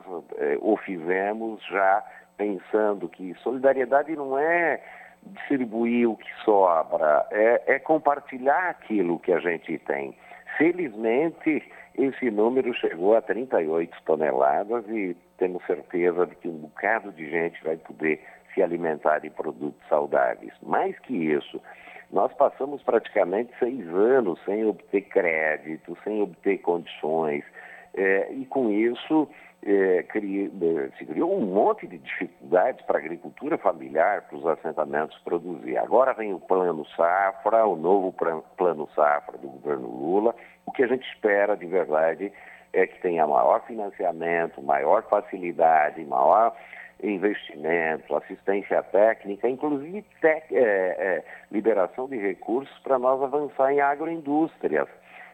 [SPEAKER 19] o fizemos já pensando que solidariedade não é distribuir o que sobra, é, é compartilhar aquilo que a gente tem. Felizmente, esse número chegou a 38 toneladas e temos certeza de que um bocado de gente vai poder se alimentar de produtos saudáveis. Mais que isso, nós passamos praticamente seis anos sem obter crédito, sem obter condições, é, e com isso é, é, se criou um monte de dificuldades para a agricultura familiar, para os assentamentos produzir. Agora vem o Plano Safra, o novo Plano Safra do governo Lula. O que a gente espera de verdade é que tenha maior financiamento, maior facilidade, maior investimento, assistência técnica, inclusive tec, é, é, liberação de recursos para nós avançar em agroindústrias.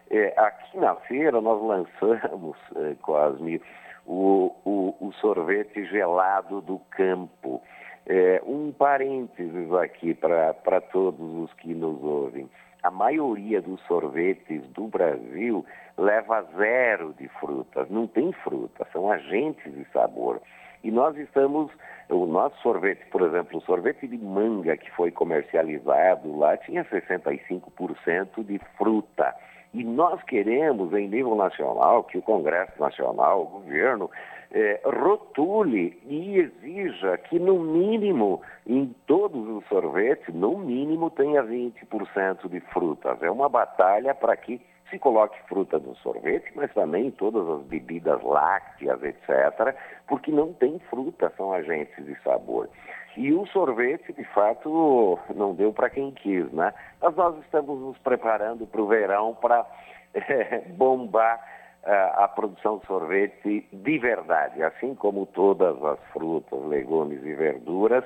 [SPEAKER 19] É, aqui na feira nós lançamos, é, Cosme, o, o, o, sorvete gelado do campo. É, um parênteses aqui para todos os que nos ouvem. A maioria dos sorvetes do Brasil leva zero de frutas, não tem fruta, são agentes de sabor. E nós estamos, o nosso sorvete, por exemplo, o sorvete de manga que foi comercializado lá tinha 65% de fruta. E nós queremos, em nível nacional, que o Congresso Nacional, o governo, é, rotule e exija que, no mínimo, em todos os sorvetes, no mínimo tenha 20% de frutas. É uma batalha para que se coloque fruta no sorvete, mas também todas as bebidas lácteas, etc., porque não tem fruta, são agentes de sabor. E o sorvete, de fato, não deu para quem quis, né? Mas nós estamos nos preparando para o verão para é, [LAUGHS] bombar uh, a produção de sorvete de verdade, assim como todas as frutas, legumes e verduras.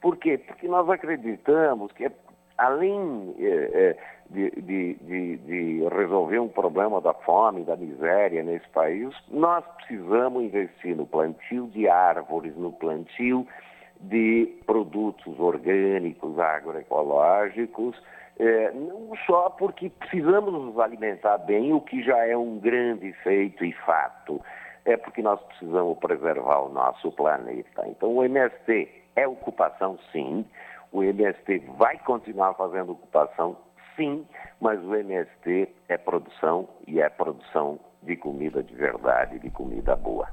[SPEAKER 19] Por quê? Porque nós acreditamos que além é, de, de, de, de, resolver um problema da fome, da miséria nesse país, nós precisamos investir no plantio de árvores, no plantio de produtos orgânicos, agroecológicos, é, não só porque precisamos nos alimentar bem, o que já é um grande feito e fato, é porque nós precisamos preservar o nosso planeta. Então, o MST é ocupação, sim, o MST vai continuar fazendo ocupação, sim, mas o MST é produção e é produção de comida de verdade, de comida boa.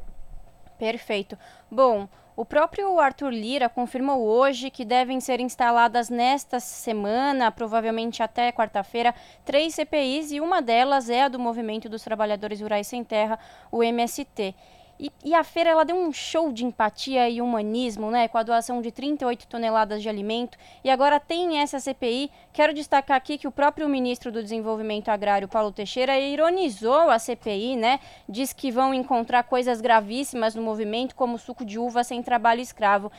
[SPEAKER 3] Perfeito. Bom, o próprio Arthur Lira confirmou hoje que devem ser instaladas nesta semana, provavelmente até quarta-feira, três CPIs e uma delas é a do Movimento dos Trabalhadores Rurais Sem Terra, o MST. E, e, a feira ela deu um show de empatia e humanismo, né, com a doação de 38 toneladas de alimento. E agora tem essa CPI. Quero destacar aqui que o próprio ministro do Desenvolvimento Agrário, Paulo Teixeira, ironizou a CPI, né? Diz que vão encontrar coisas gravíssimas no movimento, como suco de uva sem trabalho escravo.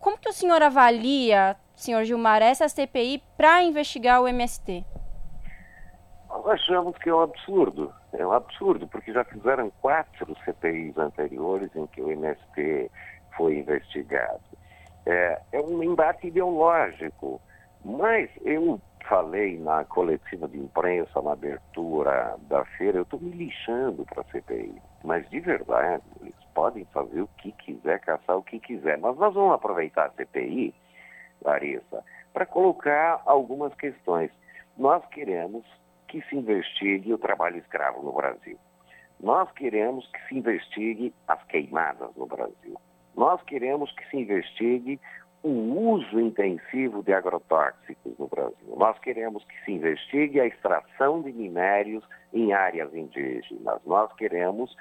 [SPEAKER 3] Como que o senhor avalia, senhor Gilmar, essa CPI para investigar o MST?
[SPEAKER 19] Nós achamos que é um absurdo. É um absurdo, porque já fizeram quatro CPIs anteriores em que o MST foi investigado. É, é um embate ideológico. Mas eu falei na coletiva de imprensa, na abertura da feira, eu estou me lixando para a CPI. Mas de verdade, eles podem fazer o que quiser, caçar o que quiser. Mas nós vamos aproveitar a CPI, Larissa, para colocar algumas questões. Nós queremos que se investigue o trabalho escravo no Brasil. Nós queremos que se investigue as queimadas no Brasil. Nós queremos que se investigue o uso intensivo de agrotóxicos no Brasil. Nós queremos que se investigue a extração de minérios em áreas indígenas. Nós queremos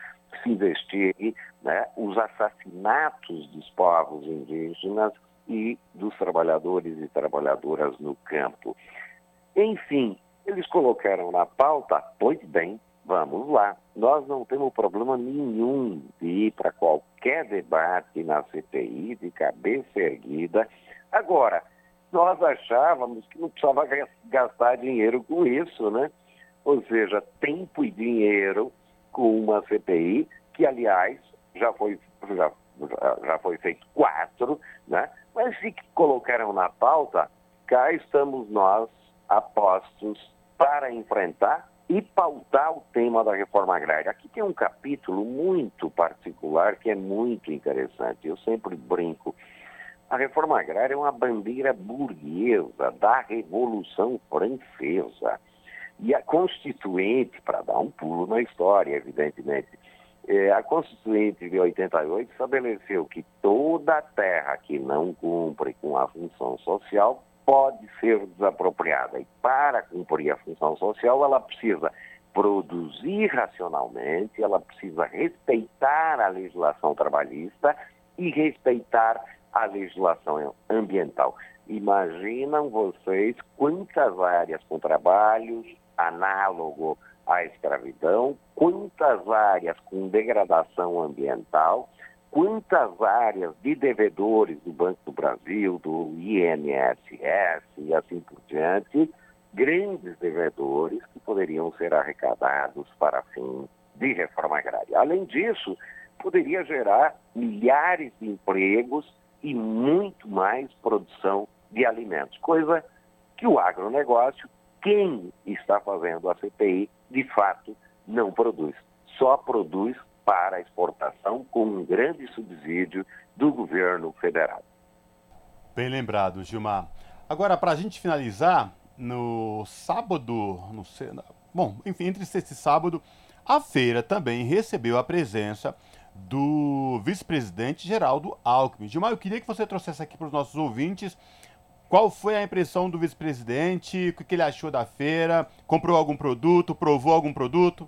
[SPEAKER 19] se investigue né, os assassinatos dos povos indígenas e dos trabalhadores e trabalhadoras no campo. Enfim, eles colocaram na pauta, pois bem, vamos lá. Nós não temos problema nenhum de ir para qualquer debate na CPI de cabeça erguida. Agora, nós achávamos que não precisava gastar dinheiro com isso, né? Ou seja, tempo e dinheiro com uma CPI, que aliás já foi, já, já foi feito quatro, né? Mas se colocaram na pauta, cá estamos nós apostos para enfrentar e pautar o tema da reforma agrária. Aqui tem um capítulo muito particular que é muito interessante. Eu sempre brinco. A reforma agrária é uma bandeira burguesa da Revolução Francesa. E a Constituinte, para dar um pulo na história, evidentemente, é, a Constituinte de 88 estabeleceu que toda terra que não cumpre com a função social pode ser desapropriada. E para cumprir a função social, ela precisa produzir racionalmente, ela precisa respeitar a legislação trabalhista e respeitar a legislação ambiental. Imaginam vocês quantas áreas com trabalhos análogo à escravidão, quantas áreas com degradação ambiental, quantas áreas de devedores do Banco do Brasil, do INSS e assim por diante, grandes devedores que poderiam ser arrecadados para fim de reforma agrária. Além disso, poderia gerar milhares de empregos e muito mais produção de alimentos, coisa que o agronegócio, quem está fazendo a CPI, de fato não produz. Só produz para exportação com um grande subsídio do governo federal.
[SPEAKER 1] Bem lembrado, Gilmar. Agora, para a gente finalizar, no sábado, no, bom, enfim, entre sexta e sábado, a feira também recebeu a presença do vice-presidente Geraldo Alckmin. Gilmar, eu queria que você trouxesse aqui para os nossos ouvintes qual foi a impressão do vice-presidente, o que ele achou da feira, comprou algum produto, provou algum produto?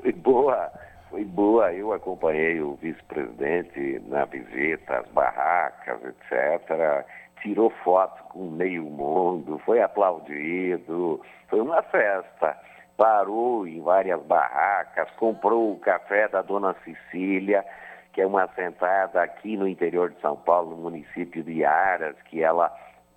[SPEAKER 19] Foi boa, foi boa. Eu acompanhei o vice-presidente na visita às barracas, etc. Tirou foto com meio mundo, foi aplaudido, foi uma festa. Parou em várias barracas, comprou o café da dona Cecília, que é uma assentada aqui no interior de São Paulo, no município de Aras, que ela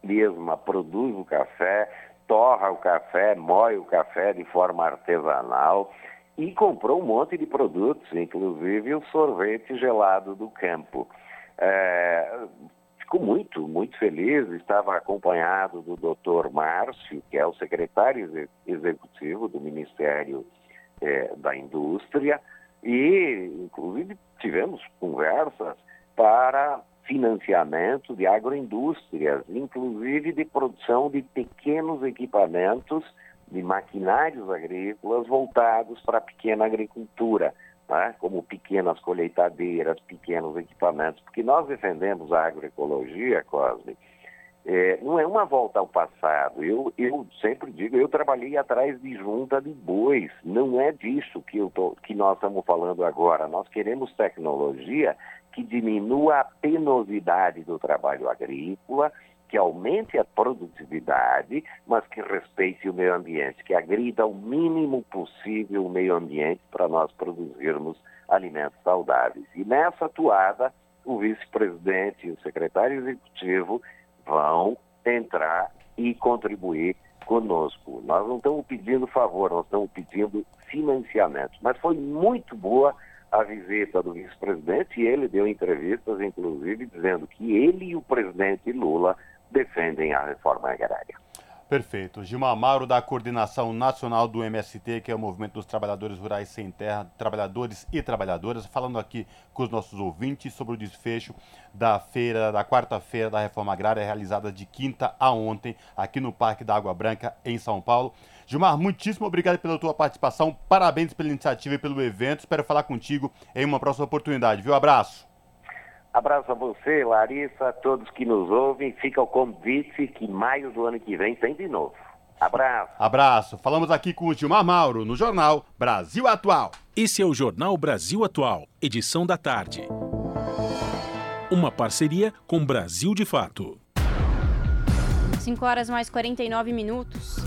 [SPEAKER 19] mesma produz o café, torra o café, moe o café de forma artesanal e comprou um monte de produtos, inclusive o sorvete gelado do campo. É, ficou muito, muito feliz, estava acompanhado do doutor Márcio, que é o secretário executivo do Ministério é, da Indústria, e inclusive tivemos conversas para financiamento de agroindústrias, inclusive de produção de pequenos equipamentos de maquinários agrícolas voltados para a pequena agricultura, né? como pequenas colheitadeiras, pequenos equipamentos, porque nós defendemos a agroecologia, Cosme, é, não é uma volta ao passado. Eu, eu sempre digo, eu trabalhei atrás de junta de bois. Não é disso que, eu tô, que nós estamos falando agora. Nós queremos tecnologia que diminua a penosidade do trabalho agrícola, que aumente a produtividade, mas que respeite o meio ambiente, que agrida o mínimo possível o meio ambiente para nós produzirmos alimentos saudáveis. E nessa atuada, o vice-presidente e o secretário executivo vão entrar e contribuir conosco. Nós não estamos pedindo favor, nós estamos pedindo financiamento. Mas foi muito boa a visita do vice-presidente e ele deu entrevistas, inclusive, dizendo que ele e o presidente Lula defendem a reforma agrária.
[SPEAKER 1] Perfeito. Gilmar Amaro, da Coordenação Nacional do MST, que é o Movimento dos Trabalhadores Rurais Sem Terra, Trabalhadores e Trabalhadoras, falando aqui com os nossos ouvintes sobre o desfecho da feira, da quarta-feira da Reforma Agrária, realizada de quinta a ontem, aqui no Parque da Água Branca, em São Paulo. Gilmar, muitíssimo obrigado pela tua participação, parabéns pela iniciativa e pelo evento. Espero falar contigo em uma próxima oportunidade, viu? Abraço.
[SPEAKER 19] Abraço a você, Larissa, a todos que nos ouvem. Fica o convite que maio do ano que vem tem de novo. Abraço.
[SPEAKER 1] Abraço. Falamos aqui com o Gilmar Mauro no Jornal Brasil Atual.
[SPEAKER 2] Esse é o Jornal Brasil Atual, edição da tarde. Uma parceria com Brasil de Fato.
[SPEAKER 3] 5 horas mais 49 minutos.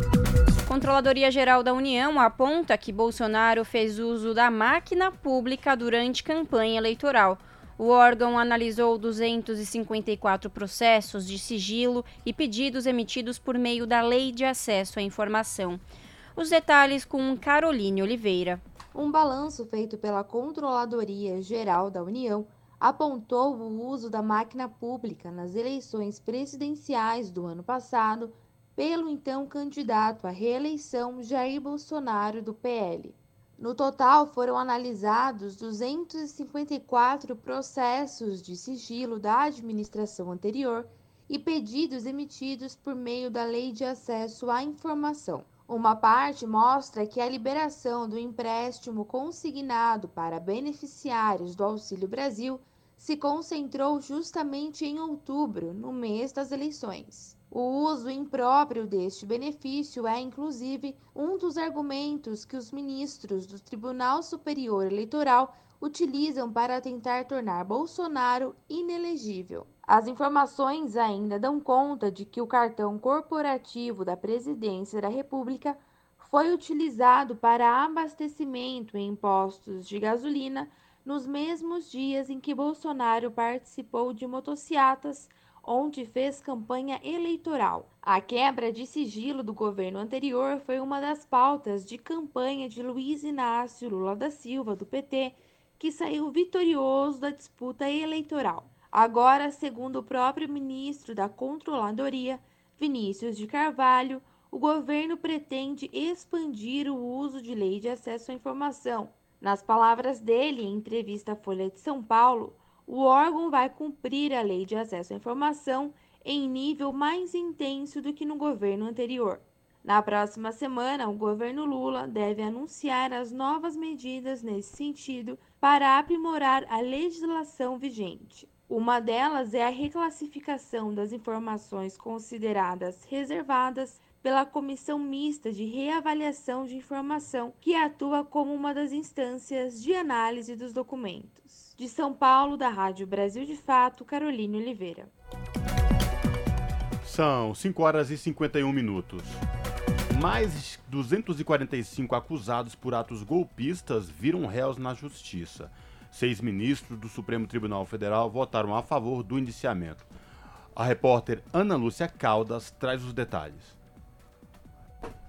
[SPEAKER 3] Controladoria Geral da União aponta que Bolsonaro fez uso da máquina pública durante campanha eleitoral. O órgão analisou 254 processos de sigilo e pedidos emitidos por meio da Lei de Acesso à Informação. Os detalhes com Caroline Oliveira.
[SPEAKER 20] Um balanço feito pela Controladoria Geral da União apontou o uso da máquina pública nas eleições presidenciais do ano passado pelo então candidato à reeleição Jair Bolsonaro do PL. No total, foram analisados 254 processos de sigilo da administração anterior e pedidos emitidos por meio da Lei de Acesso à Informação. Uma parte mostra que a liberação do empréstimo consignado para beneficiários do Auxílio Brasil se concentrou justamente em outubro, no mês das eleições. O uso impróprio deste benefício é, inclusive, um dos argumentos que os ministros do Tribunal Superior Eleitoral utilizam para tentar tornar Bolsonaro inelegível. As informações ainda dão conta de que o cartão corporativo da Presidência da República foi utilizado para abastecimento em postos de gasolina nos mesmos dias em que Bolsonaro participou de motociatas onde fez campanha eleitoral. A quebra de sigilo do governo anterior foi uma das pautas de campanha de Luiz Inácio Lula da Silva, do PT, que saiu vitorioso da disputa eleitoral. Agora, segundo o próprio ministro da Controladoria, Vinícius de Carvalho, o governo pretende expandir o uso de lei de acesso à informação. Nas palavras dele, em entrevista à Folha de São Paulo, o órgão vai cumprir a lei de acesso à informação em nível mais intenso do que no governo anterior. Na próxima semana, o governo Lula deve anunciar as novas medidas nesse sentido para aprimorar a legislação vigente. Uma delas é a reclassificação das informações consideradas reservadas pela Comissão Mista de Reavaliação de Informação, que atua como uma das instâncias de análise dos documentos. De São Paulo, da Rádio Brasil de Fato, Caroline Oliveira.
[SPEAKER 1] São 5 horas e 51 minutos. Mais 245 acusados por atos golpistas viram réus na justiça. Seis ministros do Supremo Tribunal Federal votaram a favor do indiciamento. A repórter Ana Lúcia Caldas traz os detalhes.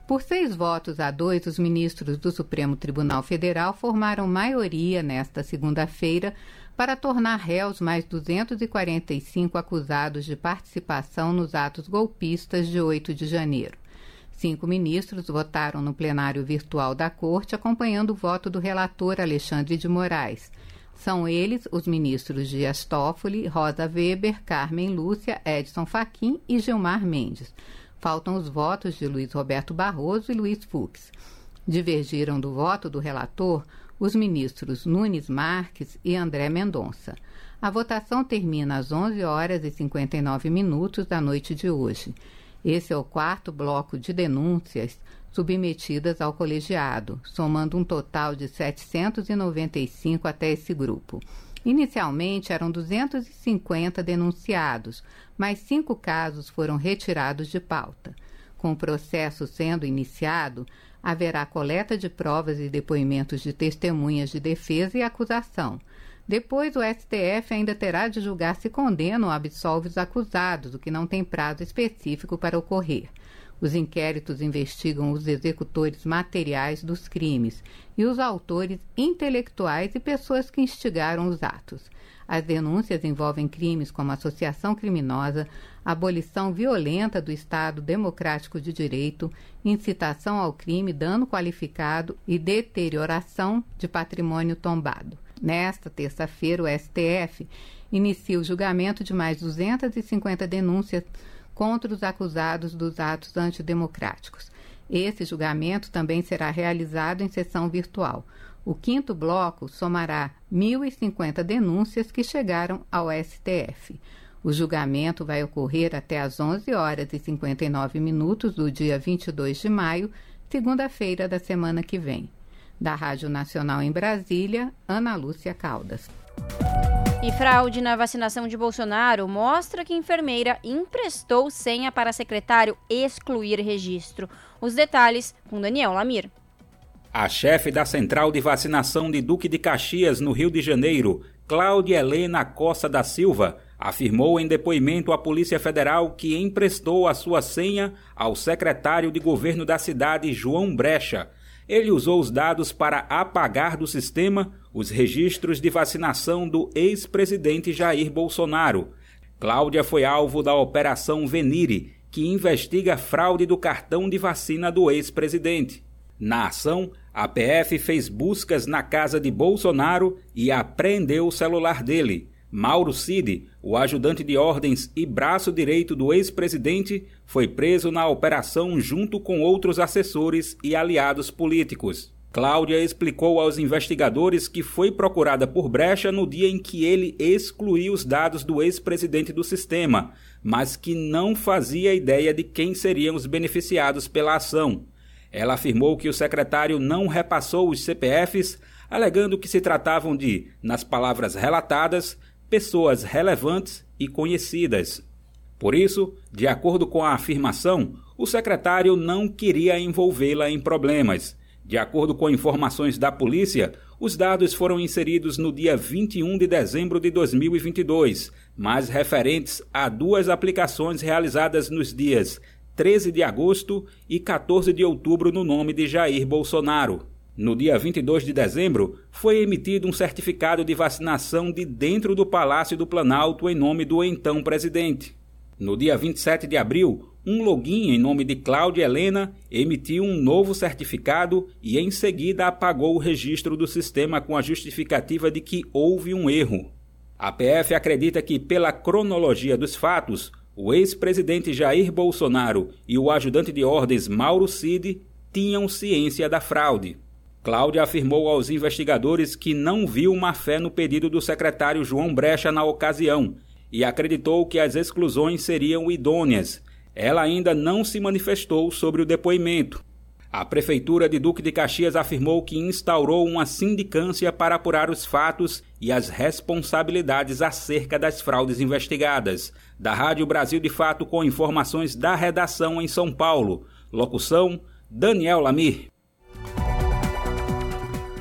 [SPEAKER 21] Por seis votos a dois, os ministros do Supremo Tribunal Federal formaram maioria nesta segunda-feira para tornar réus mais 245 acusados de participação nos atos golpistas de 8 de janeiro. Cinco ministros votaram no plenário virtual da Corte, acompanhando o voto do relator Alexandre de Moraes. São eles os ministros Dias Toffoli, Rosa Weber, Carmen Lúcia, Edson Fachin e Gilmar Mendes. Faltam os votos de Luiz Roberto Barroso e Luiz Fux. Divergiram do voto do relator os ministros Nunes Marques e André Mendonça. A votação termina às 11 horas e 59 minutos da noite de hoje. Esse é o quarto bloco de denúncias submetidas ao colegiado, somando um total de 795 até esse grupo. Inicialmente eram 250 denunciados, mas cinco casos foram retirados de pauta. Com o processo sendo iniciado, haverá coleta de provas e depoimentos de testemunhas de defesa e acusação. Depois, o STF ainda terá de julgar se condena ou absolve os acusados, o que não tem prazo específico para ocorrer. Os inquéritos investigam os executores materiais dos crimes e os autores intelectuais e pessoas que instigaram os atos. As denúncias envolvem crimes como associação criminosa, abolição violenta do Estado Democrático de Direito, incitação ao crime, dano qualificado e deterioração de patrimônio tombado. Nesta terça-feira, o STF inicia o julgamento de mais 250 denúncias contra os acusados dos atos antidemocráticos. Esse julgamento também será realizado em sessão virtual. O quinto bloco somará 1.050 denúncias que chegaram ao STF. O julgamento vai ocorrer até às 11 horas e 59 minutos do dia 22 de maio, segunda-feira da semana que vem. Da Rádio Nacional em Brasília, Ana Lúcia Caldas.
[SPEAKER 3] E fraude na vacinação de Bolsonaro mostra que enfermeira emprestou senha para secretário excluir registro. Os detalhes com Daniel Lamir.
[SPEAKER 22] A chefe da Central de Vacinação de Duque de Caxias, no Rio de Janeiro, Cláudia Helena Costa da Silva, afirmou em depoimento à Polícia Federal que emprestou a sua senha ao secretário de governo da cidade, João Brecha. Ele usou os dados para apagar do sistema os registros de vacinação do ex-presidente Jair Bolsonaro. Cláudia foi alvo da Operação Venire, que investiga fraude do cartão de vacina do ex-presidente. Na ação, a PF fez buscas na casa de Bolsonaro e apreendeu o celular dele. Mauro Cid, o ajudante de ordens e braço direito do ex-presidente, foi preso na operação junto com outros assessores e aliados políticos. Cláudia explicou aos investigadores que foi procurada por Brecha no dia em que ele excluiu os dados do ex-presidente do sistema, mas que não fazia ideia de quem seriam os beneficiados pela ação. Ela afirmou que o secretário não repassou os CPFs, alegando que se tratavam de, nas palavras relatadas, pessoas relevantes e conhecidas. Por isso, de acordo com a afirmação, o secretário não queria envolvê-la em problemas de acordo com informações da polícia, os dados foram inseridos no dia 21 de dezembro de 2022, mas referentes a duas aplicações realizadas nos dias 13 de agosto e 14 de outubro no nome de Jair Bolsonaro. No dia 22 de dezembro, foi emitido um certificado de vacinação de dentro do Palácio do Planalto em nome do então presidente. No dia 27 de abril, um login em nome de Cláudia Helena emitiu um novo certificado e em seguida apagou o registro do sistema com a justificativa de que houve um erro. A PF acredita que, pela cronologia dos fatos, o ex-presidente Jair Bolsonaro e o ajudante de ordens Mauro Cid tinham ciência da fraude. Cláudia afirmou aos investigadores que não viu má fé no pedido do secretário João Brecha na ocasião e acreditou que as exclusões seriam idôneas ela ainda não se manifestou sobre o depoimento. A Prefeitura de Duque de Caxias afirmou que instaurou uma sindicância para apurar os fatos e as responsabilidades acerca das fraudes investigadas. Da Rádio Brasil de Fato, com informações da redação em São Paulo. Locução: Daniel Lamir.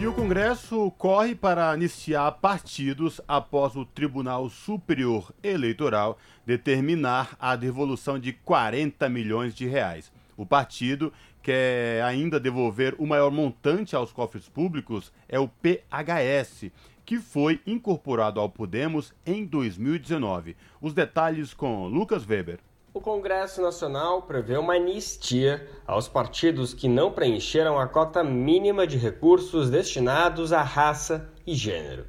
[SPEAKER 1] E o Congresso corre para anistiar partidos após o Tribunal Superior Eleitoral determinar a devolução de 40 milhões de reais. O partido quer ainda devolver o maior montante aos cofres públicos é o PHS, que foi incorporado ao Podemos em 2019. Os detalhes com Lucas Weber
[SPEAKER 23] o Congresso Nacional prevê uma anistia aos partidos que não preencheram a cota mínima de recursos destinados à raça e gênero.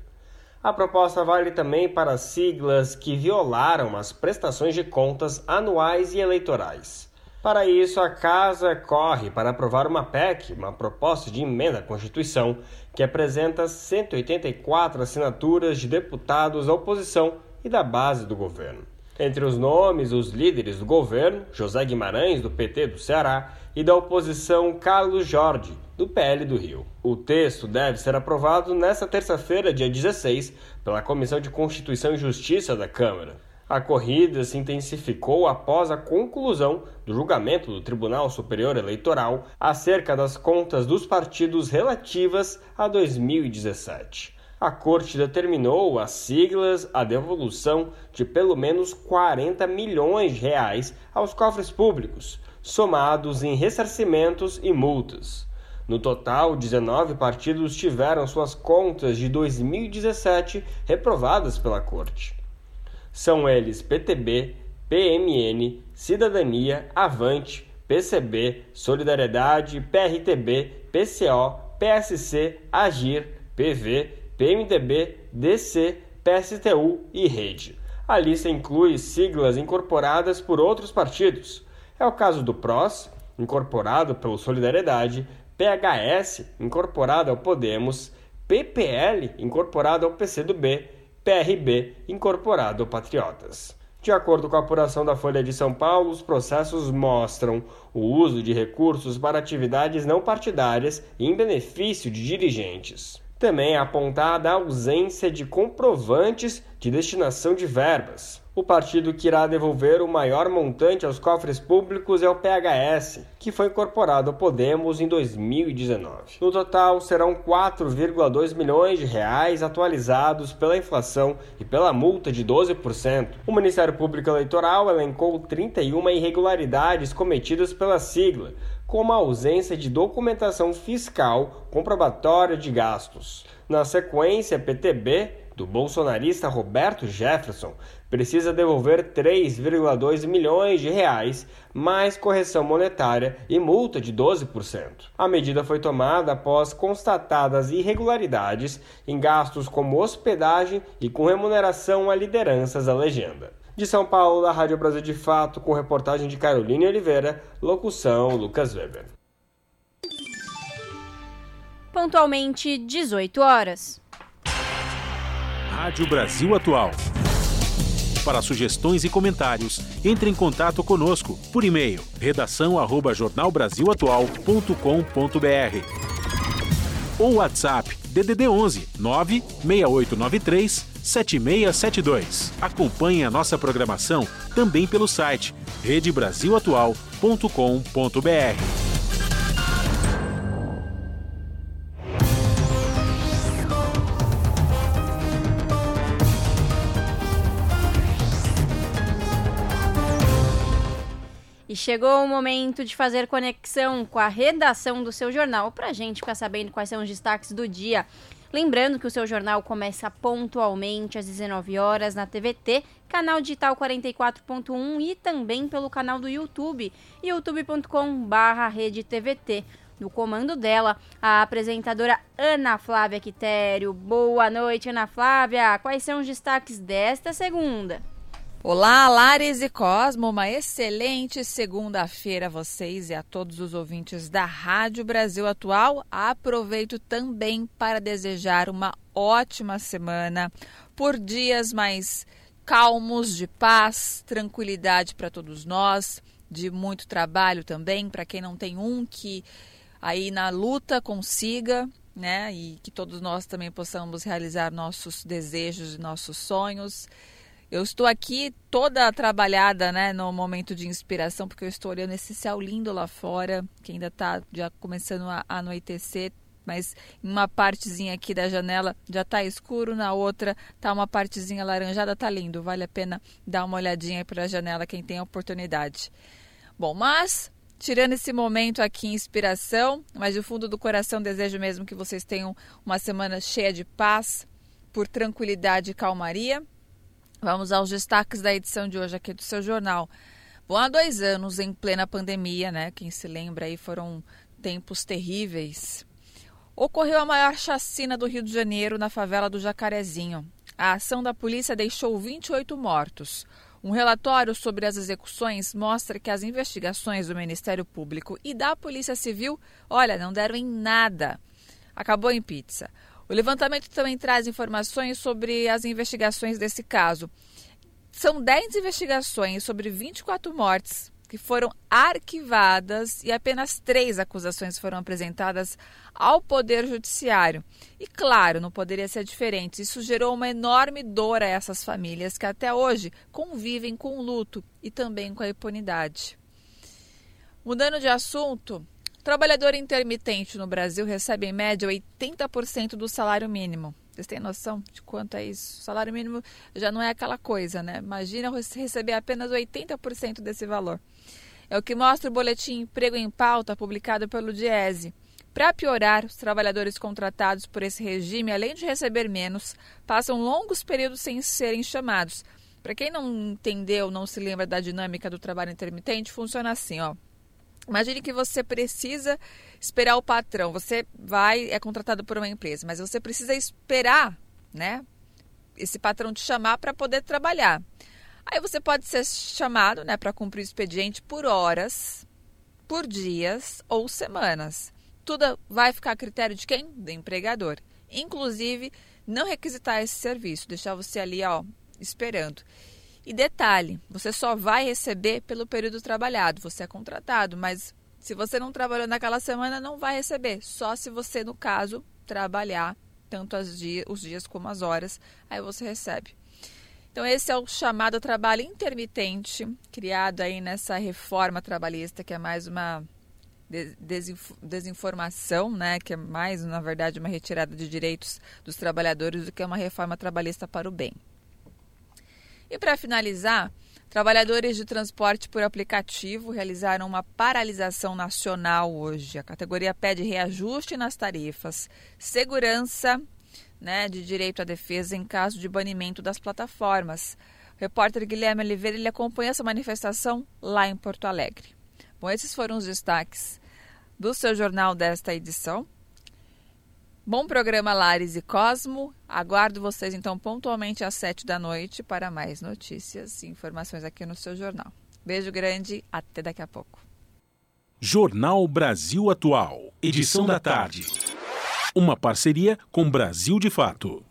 [SPEAKER 23] A proposta vale também para siglas que violaram as prestações de contas anuais e eleitorais. Para isso, a Casa corre para aprovar uma PEC, uma proposta de emenda à Constituição, que apresenta 184 assinaturas de deputados da oposição e da base do governo. Entre os nomes, os líderes do governo, José Guimarães, do PT do Ceará, e da oposição, Carlos Jorge, do PL do Rio. O texto deve ser aprovado nesta terça-feira, dia 16, pela Comissão de Constituição e Justiça da Câmara. A corrida se intensificou após a conclusão do julgamento do Tribunal Superior Eleitoral acerca das contas dos partidos relativas a 2017 a Corte determinou as siglas a devolução de pelo menos 40 milhões de reais aos cofres públicos, somados em ressarcimentos e multas. No total, 19 partidos tiveram suas contas de 2017 reprovadas pela Corte. São eles PTB, PMN, Cidadania, Avante, PCB, Solidariedade, PRTB, PCO, PSC, Agir, PV, PMDB, DC, PSTU e Rede. A lista inclui siglas incorporadas por outros partidos. É o caso do PROS, incorporado pelo Solidariedade, PHS, incorporado ao Podemos, PPL, incorporado ao PCdoB, PRB, incorporado ao Patriotas. De acordo com a apuração da Folha de São Paulo, os processos mostram o uso de recursos para atividades não partidárias em benefício de dirigentes. Também é apontada a ausência de comprovantes de destinação de verbas. O partido que irá devolver o maior montante aos cofres públicos é o PHS, que foi incorporado ao Podemos em 2019. No total, serão 4,2 milhões de reais atualizados pela inflação e pela multa de 12%. O Ministério Público Eleitoral elencou 31 irregularidades cometidas pela sigla, como a ausência de documentação fiscal comprobatória de gastos. Na sequência, PTB do bolsonarista Roberto Jefferson precisa devolver 3,2 milhões de reais, mais correção monetária e multa de 12%. A medida foi tomada após constatadas irregularidades em gastos como hospedagem e com remuneração a lideranças da legenda. De São Paulo, da Rádio Brasil de Fato, com reportagem de Caroline Oliveira, locução Lucas Weber.
[SPEAKER 3] Pontualmente 18 horas.
[SPEAKER 2] Rádio Brasil Atual. Para sugestões e comentários, entre em contato conosco por e-mail redação@jornalbrasilatual.com.br ou WhatsApp DDD 11 96893 7672. Acompanhe a nossa programação também pelo site redebrasilatual.com.br.
[SPEAKER 3] chegou o momento de fazer conexão com a redação do seu jornal para a gente ficar sabendo quais são os destaques do dia. Lembrando que o seu jornal começa pontualmente às 19 horas na TVT, canal digital 44.1 e também pelo canal do YouTube, youtube.com/redetvt. No comando dela, a apresentadora Ana Flávia Quitério. Boa noite, Ana Flávia. Quais são os destaques desta segunda?
[SPEAKER 24] Olá, Lares e Cosmo, uma excelente segunda-feira a vocês e a todos os ouvintes da Rádio Brasil Atual. Aproveito também para desejar uma ótima semana, por dias mais calmos, de paz, tranquilidade para todos nós, de muito trabalho também, para quem não tem um que aí na luta consiga, né? E que todos nós também possamos realizar nossos desejos e nossos sonhos. Eu estou aqui toda trabalhada, né, no momento de inspiração, porque eu estou olhando esse céu lindo lá fora, que ainda está já começando a anoitecer, mas em uma partezinha aqui da janela já está escuro, na outra está uma partezinha laranjada, tá lindo. Vale a pena dar uma olhadinha para a janela quem tem a oportunidade. Bom, mas tirando esse momento aqui inspiração, mas do fundo do coração desejo mesmo que vocês tenham uma semana cheia de paz, por tranquilidade e calmaria. Vamos aos destaques da edição de hoje aqui do seu jornal. Bom, há dois anos, em plena pandemia, né? Quem se lembra aí foram tempos terríveis. Ocorreu a maior chacina do Rio de Janeiro na favela do Jacarezinho. A ação da polícia deixou 28 mortos. Um relatório sobre as execuções mostra que as investigações do Ministério Público e da Polícia Civil, olha, não deram em nada. Acabou em pizza. O levantamento também traz informações sobre as investigações desse caso. São 10 investigações sobre 24 mortes que foram arquivadas e apenas três acusações foram apresentadas ao Poder Judiciário. E claro, não poderia ser diferente. Isso gerou uma enorme dor a essas famílias que até hoje convivem com o luto e também com a impunidade. Mudando de assunto, Trabalhador intermitente no Brasil recebe em média 80% do salário mínimo. Vocês têm noção de quanto é isso? Salário mínimo já não é aquela coisa, né? Imagina receber apenas 80% desse valor. É o que mostra o boletim Emprego em Pauta, publicado pelo Diese. Para piorar, os trabalhadores contratados por esse regime, além de receber menos, passam longos períodos sem serem chamados. Para quem não entendeu, não se lembra da dinâmica do trabalho intermitente, funciona assim, ó. Imagine que você precisa esperar o patrão. Você vai, é contratado por uma empresa, mas você precisa esperar, né? Esse patrão te chamar para poder trabalhar. Aí você pode ser chamado, né, para cumprir o expediente por horas, por dias ou semanas. Tudo vai ficar a critério de quem? Do empregador. Inclusive, não requisitar esse serviço, deixar você ali, ó, esperando. E detalhe, você só vai receber pelo período trabalhado. Você é contratado, mas se você não trabalhou naquela semana, não vai receber. Só se você, no caso, trabalhar tanto dia, os dias como as horas, aí você recebe. Então esse é o chamado trabalho intermitente, criado aí nessa reforma trabalhista, que é mais uma desinformação, né, que é mais, na verdade, uma retirada de direitos dos trabalhadores do que uma reforma trabalhista para o bem. E para finalizar, trabalhadores de transporte por aplicativo realizaram uma paralisação nacional hoje. A categoria pede reajuste nas tarifas, segurança né, de direito à defesa em caso de banimento das plataformas. O repórter Guilherme Oliveira ele acompanha essa manifestação lá em Porto Alegre. Bom, esses foram os destaques do seu jornal desta edição. Bom programa Lares e Cosmo. Aguardo vocês então pontualmente às sete da noite para mais notícias e informações aqui no seu jornal. Beijo grande, até daqui a pouco.
[SPEAKER 2] Jornal Brasil Atual, edição da tarde. Uma parceria com Brasil de Fato.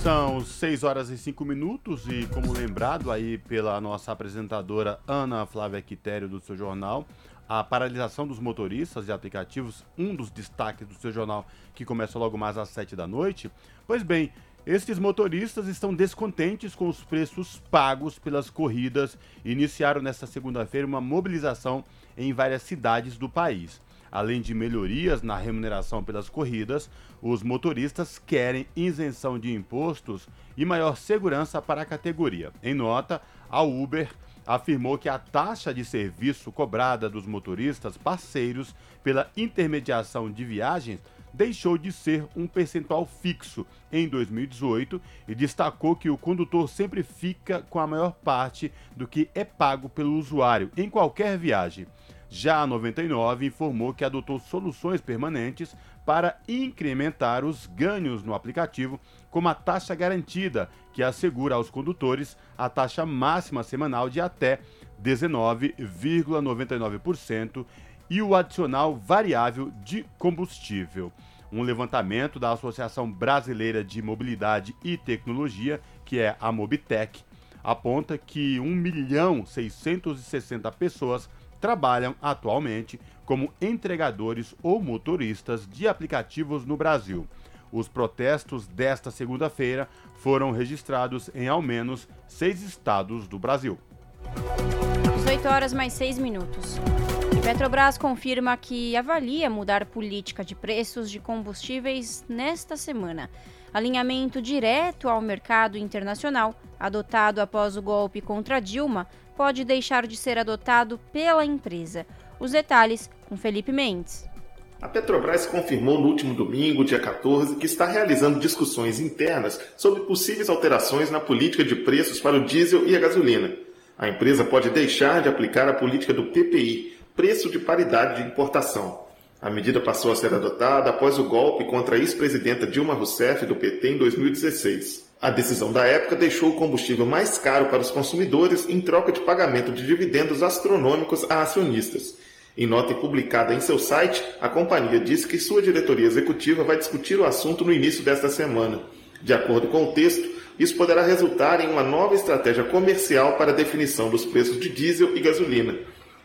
[SPEAKER 1] São 6 horas e 5 minutos e, como lembrado aí pela nossa apresentadora Ana Flávia Quitério do seu jornal, a paralisação dos motoristas e aplicativos, um dos destaques do seu jornal que começa logo mais às 7 da noite. Pois bem, estes motoristas estão descontentes com os preços pagos pelas corridas e iniciaram nesta segunda-feira uma mobilização em várias cidades do país. Além de melhorias na remuneração pelas corridas, os motoristas querem isenção de impostos e maior segurança para a categoria. Em nota, a Uber afirmou que a taxa de serviço cobrada dos motoristas parceiros pela intermediação de viagens deixou de ser um percentual fixo em 2018 e destacou que o condutor sempre fica com a maior parte do que é pago pelo usuário em qualquer viagem. Já a 99 informou que adotou soluções permanentes para incrementar os ganhos no aplicativo, como a taxa garantida, que assegura aos condutores a taxa máxima semanal de até 19,99% e o adicional variável de combustível. Um levantamento da Associação Brasileira de Mobilidade e Tecnologia, que é a Mobitec, aponta que 1 milhão 660 pessoas trabalham atualmente como entregadores ou motoristas de aplicativos no Brasil. Os protestos desta segunda-feira foram registrados em ao menos seis estados do Brasil.
[SPEAKER 3] 18 horas mais 6 minutos. Petrobras confirma que avalia mudar política de preços de combustíveis nesta semana. Alinhamento direto ao mercado internacional, adotado após o golpe contra Dilma, pode deixar de ser adotado pela empresa. Os detalhes com Felipe Mendes.
[SPEAKER 25] A Petrobras confirmou no último domingo, dia 14, que está realizando discussões internas sobre possíveis alterações na política de preços para o diesel e a gasolina. A empresa pode deixar de aplicar a política do PPI, preço de paridade de importação. A medida passou a ser adotada após o golpe contra a ex-presidenta Dilma Rousseff do PT em 2016. A decisão da época deixou o combustível mais caro para os consumidores em troca de pagamento de dividendos astronômicos a acionistas. Em nota publicada em seu site, a companhia disse que sua diretoria executiva vai discutir o assunto no início desta semana. De acordo com o texto, isso poderá resultar em uma nova estratégia comercial para a definição dos preços de diesel e gasolina.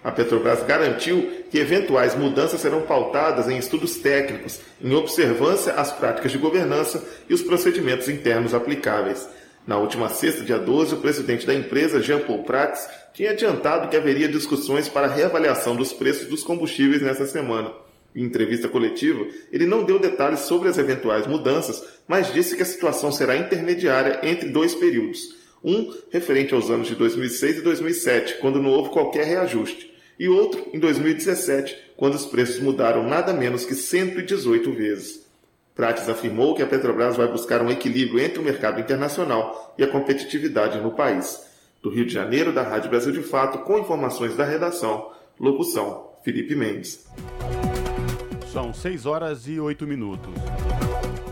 [SPEAKER 25] A Petrobras garantiu que eventuais mudanças serão pautadas em estudos técnicos, em observância às práticas de governança e os procedimentos internos aplicáveis. Na última sexta, dia 12, o presidente da empresa, Jean Paul Prats, tinha adiantado que haveria discussões para reavaliação dos preços dos combustíveis nesta semana. Em entrevista coletiva, ele não deu detalhes sobre as eventuais mudanças, mas disse que a situação será intermediária entre dois períodos. Um referente aos anos de 2006 e 2007, quando não houve qualquer reajuste e outro em 2017, quando os preços mudaram nada menos que 118 vezes. Prates afirmou que a Petrobras vai buscar um equilíbrio entre o mercado internacional e a competitividade no país. Do Rio de Janeiro, da Rádio Brasil de Fato, com informações da redação, locução Felipe Mendes.
[SPEAKER 1] São 6 horas e 8 minutos.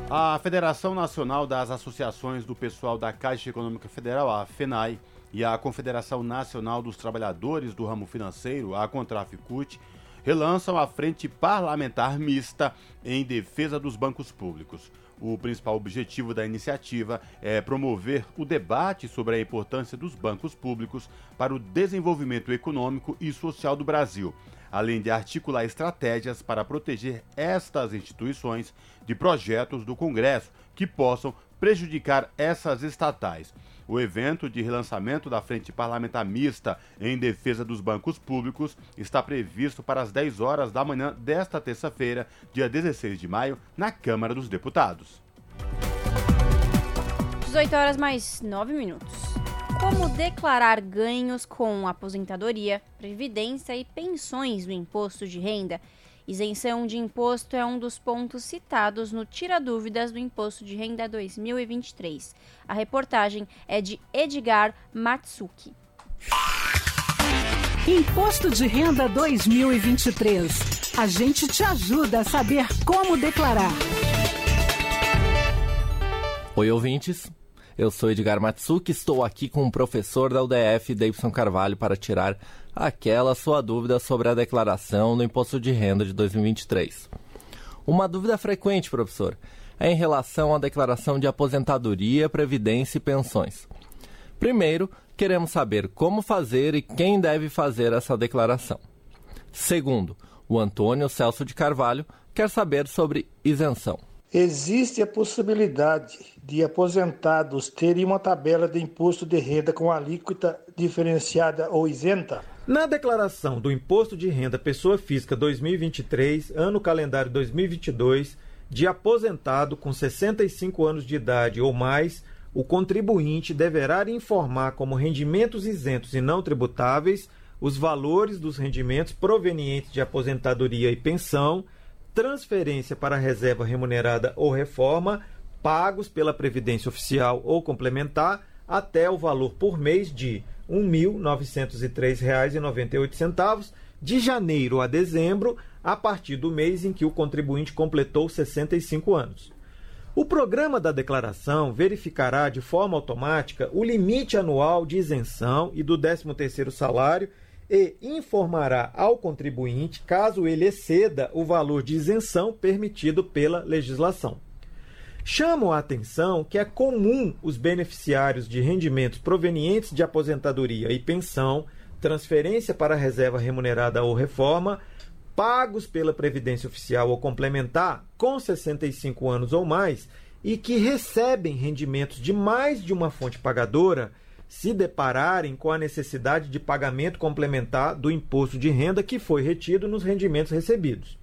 [SPEAKER 1] A Federação Nacional das Associações do Pessoal da Caixa Econômica Federal, a FENAI, e a Confederação Nacional dos Trabalhadores do Ramo Financeiro, a Contraficute, relançam a Frente Parlamentar Mista em defesa dos bancos públicos. O principal objetivo da iniciativa é promover o debate sobre a importância dos bancos públicos para o desenvolvimento econômico e social do Brasil, além de articular estratégias para proteger estas instituições de projetos do Congresso que possam prejudicar essas estatais. O evento de relançamento da Frente Parlamentar Mista em defesa dos bancos públicos está previsto para as 10 horas da manhã desta terça-feira, dia 16 de maio, na Câmara dos Deputados.
[SPEAKER 3] 18 horas mais 9 minutos. Como declarar ganhos com aposentadoria, previdência e pensões no imposto de renda? Isenção de imposto é um dos pontos citados no Tira Dúvidas do Imposto de Renda 2023. A reportagem é de Edgar Matsuki.
[SPEAKER 26] Imposto de Renda 2023. A gente te ajuda a saber como declarar.
[SPEAKER 27] Oi, ouvintes. Eu sou Edgar Matsuki, estou aqui com o professor da UDF, Davidson Carvalho, para tirar aquela sua dúvida sobre a declaração do imposto de renda de 2023. Uma dúvida frequente, professor, é em relação à declaração de aposentadoria, previdência e pensões. Primeiro, queremos saber como fazer e quem deve fazer essa declaração. Segundo, o Antônio Celso de Carvalho quer saber sobre isenção.
[SPEAKER 28] Existe a possibilidade de aposentados terem uma tabela de imposto de renda com alíquota diferenciada ou isenta?
[SPEAKER 29] Na declaração do Imposto de Renda Pessoa Física 2023, ano calendário 2022, de aposentado com 65 anos de idade ou mais, o contribuinte deverá informar como rendimentos isentos e não tributáveis os valores dos rendimentos provenientes de aposentadoria e pensão, transferência para reserva remunerada ou reforma, pagos pela Previdência Oficial ou complementar, até o valor por mês de R$ 1.903,98 de janeiro a dezembro, a partir do mês em que o contribuinte completou 65 anos. O programa da declaração verificará de forma automática o limite anual de isenção e do 13º salário e informará ao contribuinte caso ele exceda o valor de isenção permitido pela legislação. Chamo a atenção que é comum os beneficiários de rendimentos provenientes de aposentadoria e pensão, transferência para reserva remunerada ou reforma, pagos pela Previdência Oficial ou complementar com 65 anos ou mais e que recebem rendimentos de mais de uma fonte pagadora se depararem com a necessidade de pagamento complementar do imposto de renda que foi retido nos rendimentos recebidos.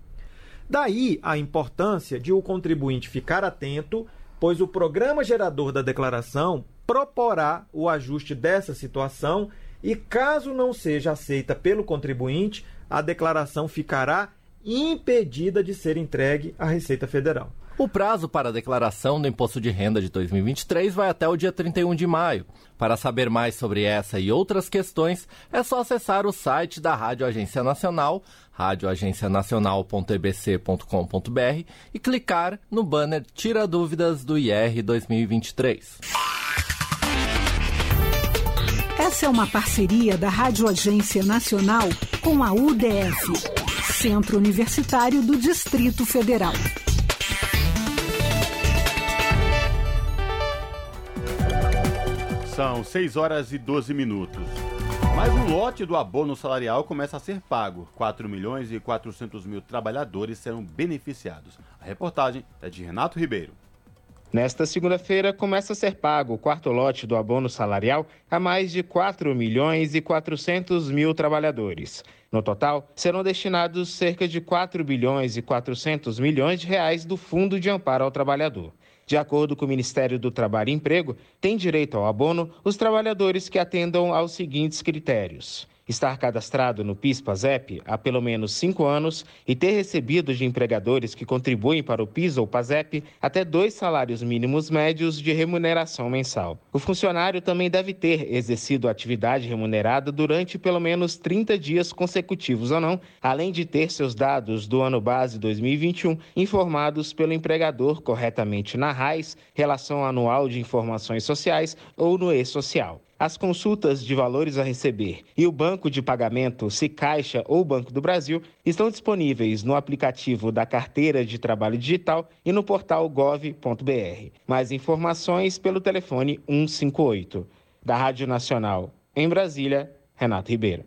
[SPEAKER 29] Daí a importância de o contribuinte ficar atento, pois o programa gerador da declaração proporá o ajuste dessa situação e, caso não seja aceita pelo contribuinte, a declaração ficará impedida de ser entregue à Receita Federal.
[SPEAKER 27] O prazo para a declaração do Imposto de Renda de 2023 vai até o dia 31 de maio. Para saber mais sobre essa e outras questões, é só acessar o site da Rádio Agência Nacional, radioagencianacional.ebc.com.br e clicar no banner Tira Dúvidas do IR 2023.
[SPEAKER 26] Essa é uma parceria da Rádio Agência Nacional com a UDF, Centro Universitário do Distrito Federal.
[SPEAKER 1] São 6 horas e 12 minutos. Mais um lote do abono salarial começa a ser pago. 4 milhões e 400 mil trabalhadores serão beneficiados. A reportagem é de Renato Ribeiro.
[SPEAKER 30] Nesta segunda-feira, começa a ser pago o quarto lote do abono salarial a mais de 4 milhões e 400 mil trabalhadores. No total, serão destinados cerca de 4 bilhões e 400 milhões de reais do Fundo de Amparo ao Trabalhador. De acordo com o Ministério do Trabalho e Emprego, têm direito ao abono os trabalhadores que atendam aos seguintes critérios: estar cadastrado no PIS/PASEP há pelo menos cinco anos e ter recebido de empregadores que contribuem para o PIS ou PASEP até dois salários mínimos médios de remuneração mensal. O funcionário também deve ter exercido atividade remunerada durante pelo menos 30 dias consecutivos ou não, além de ter seus dados do ano base 2021 informados pelo empregador corretamente na RAIS, Relação Anual de Informações Sociais, ou no E-Social. As consultas de valores a receber e o banco de pagamento, se Caixa ou Banco do Brasil, estão disponíveis no aplicativo da Carteira de Trabalho Digital e no portal gov.br. Mais informações pelo telefone 158. Da Rádio Nacional, em Brasília, Renato Ribeiro.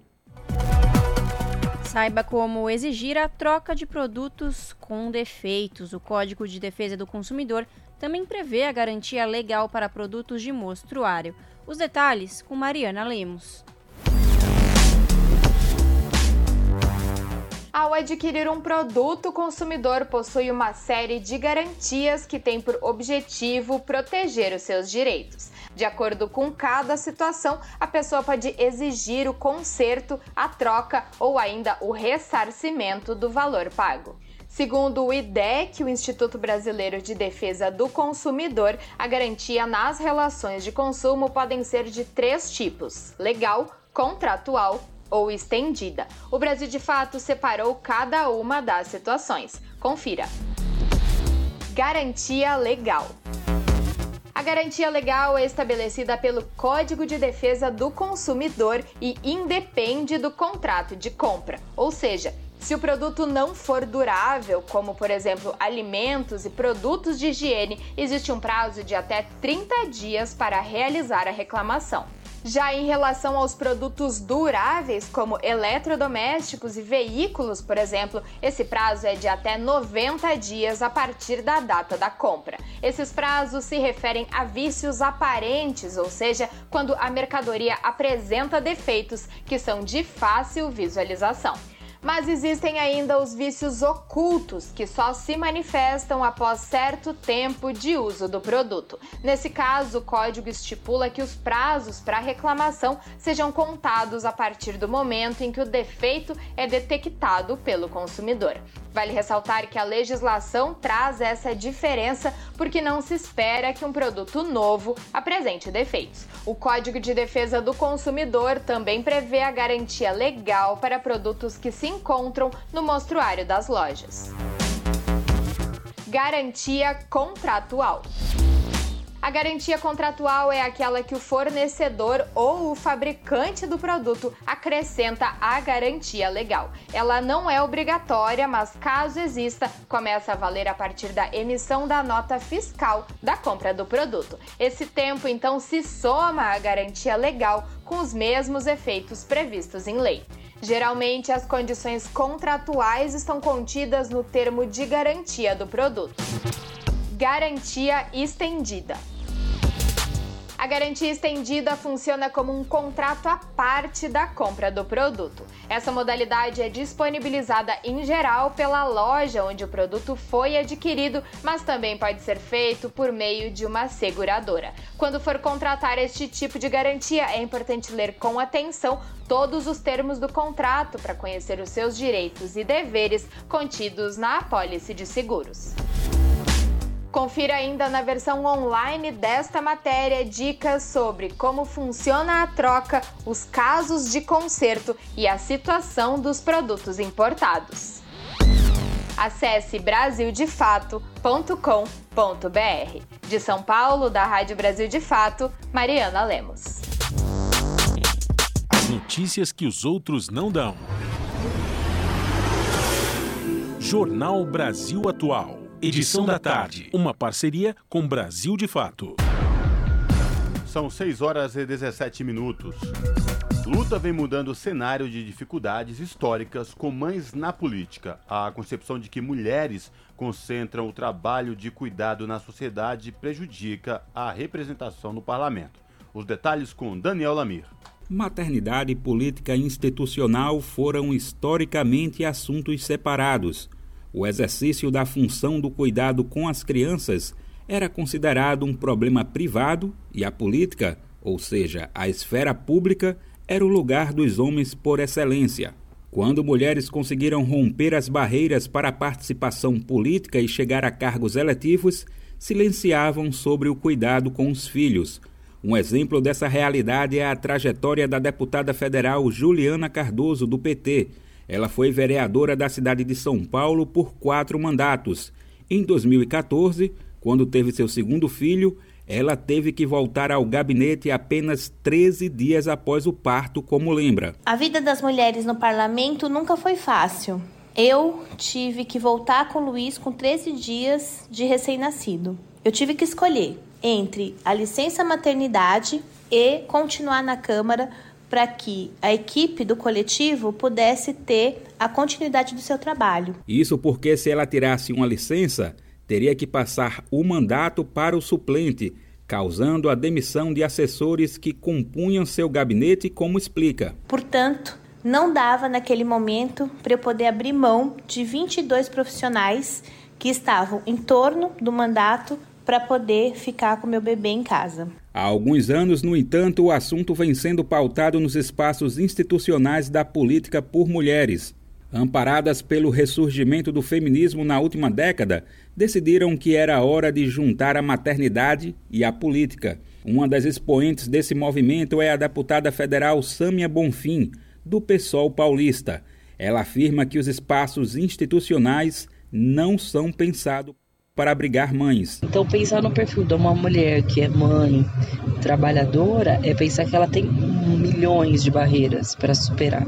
[SPEAKER 3] Saiba como exigir a troca de produtos com defeitos. O Código de Defesa do Consumidor também prevê a garantia legal para produtos de mostruário. Os detalhes com Mariana Lemos.
[SPEAKER 31] Ao adquirir um produto, o consumidor possui uma série de garantias que tem por objetivo proteger os seus direitos. De acordo com cada situação, a pessoa pode exigir o conserto, a troca ou ainda o ressarcimento do valor pago. Segundo o IDEC, o Instituto Brasileiro de Defesa do Consumidor, a garantia nas relações de consumo podem ser de três tipos: legal, contratual ou estendida. O Brasil de fato separou cada uma das situações. Confira. Garantia legal. A garantia legal é estabelecida pelo Código de Defesa do Consumidor e independe do contrato de compra, ou seja, se o produto não for durável, como por exemplo alimentos e produtos de higiene, existe um prazo de até 30 dias para realizar a reclamação. Já em relação aos produtos duráveis, como eletrodomésticos e veículos, por exemplo, esse prazo é de até 90 dias a partir da data da compra. Esses prazos se referem a vícios aparentes, ou seja, quando a mercadoria apresenta defeitos que são de fácil visualização. Mas existem ainda os vícios ocultos, que só se manifestam após certo tempo de uso do produto. Nesse caso, o código estipula que os prazos para reclamação sejam contados a partir do momento em que o defeito é detectado pelo consumidor. Vale ressaltar que a legislação traz essa diferença porque não se espera que um produto novo apresente defeitos. O Código de Defesa do Consumidor também prevê a garantia legal para produtos que se encontram no mostruário das lojas. Garantia contratual. A garantia contratual é aquela que o fornecedor ou o fabricante do produto acrescenta à garantia legal. Ela não é obrigatória, mas caso exista, começa a valer a partir da emissão da nota fiscal da compra do produto. Esse tempo então se soma à garantia legal com os mesmos efeitos previstos em lei. Geralmente, as condições contratuais estão contidas no termo de garantia do produto. Garantia estendida. A garantia estendida funciona como um contrato à parte da compra do produto. Essa modalidade é disponibilizada em geral pela loja onde o produto foi adquirido, mas também pode ser feito por meio de uma seguradora. Quando for contratar este tipo de garantia, é importante ler com atenção todos os termos do contrato para conhecer os seus direitos e deveres contidos na apólice de seguros. Confira ainda na versão online desta matéria dicas sobre como funciona a troca, os casos de conserto e a situação dos produtos importados. Acesse brasildefato.com.br. De São Paulo, da Rádio Brasil de Fato, Mariana Lemos.
[SPEAKER 2] As notícias que os outros não dão. Jornal Brasil Atual. Edição da tarde. Uma parceria com Brasil de Fato.
[SPEAKER 1] São 6 horas e 17 minutos. Luta vem mudando o cenário de dificuldades históricas com mães na política. A concepção de que mulheres concentram o trabalho de cuidado na sociedade prejudica a representação no parlamento. Os detalhes com Daniel Lamir.
[SPEAKER 22] Maternidade e política institucional foram historicamente assuntos separados. O exercício da função do cuidado com as crianças era considerado um problema privado e a política, ou seja, a esfera pública, era o lugar dos homens por excelência. Quando mulheres conseguiram romper as barreiras para a participação política e chegar a cargos eletivos, silenciavam sobre o cuidado com os filhos. Um exemplo dessa realidade é a trajetória da deputada federal Juliana Cardoso, do PT, ela foi vereadora da cidade de São Paulo por quatro mandatos. Em 2014, Quando teve seu segundo filho, ela teve que voltar ao gabinete apenas 13 dias após o parto, como lembra.
[SPEAKER 32] A vida das mulheres no parlamento nunca foi fácil. Eu tive que voltar com o Luiz com 13 dias de recém-nascido. Eu tive que escolher entre a licença maternidade e continuar na Câmara para que a equipe do coletivo pudesse ter a continuidade do seu trabalho.
[SPEAKER 22] Isso porque se ela tirasse uma licença, teria que passar o mandato para o suplente, causando a demissão de assessores que compunham seu gabinete, como explica.
[SPEAKER 32] Portanto, não dava naquele momento para eu poder abrir mão de 22 profissionais que estavam em torno do mandato para poder ficar com meu bebê em casa.
[SPEAKER 22] Há alguns anos, no entanto, o assunto vem sendo pautado nos espaços institucionais da política por mulheres. Amparadas pelo ressurgimento do feminismo na última década, decidiram que era hora de juntar a maternidade e a política. Uma das expoentes desse movimento é a deputada federal Sâmia Bonfim, do PSOL paulista. Ela afirma que os espaços institucionais não são pensados para abrigar mães.
[SPEAKER 33] Então, pensar no perfil de uma mulher que é mãe, trabalhadora, é pensar que ela tem milhões de barreiras para superar,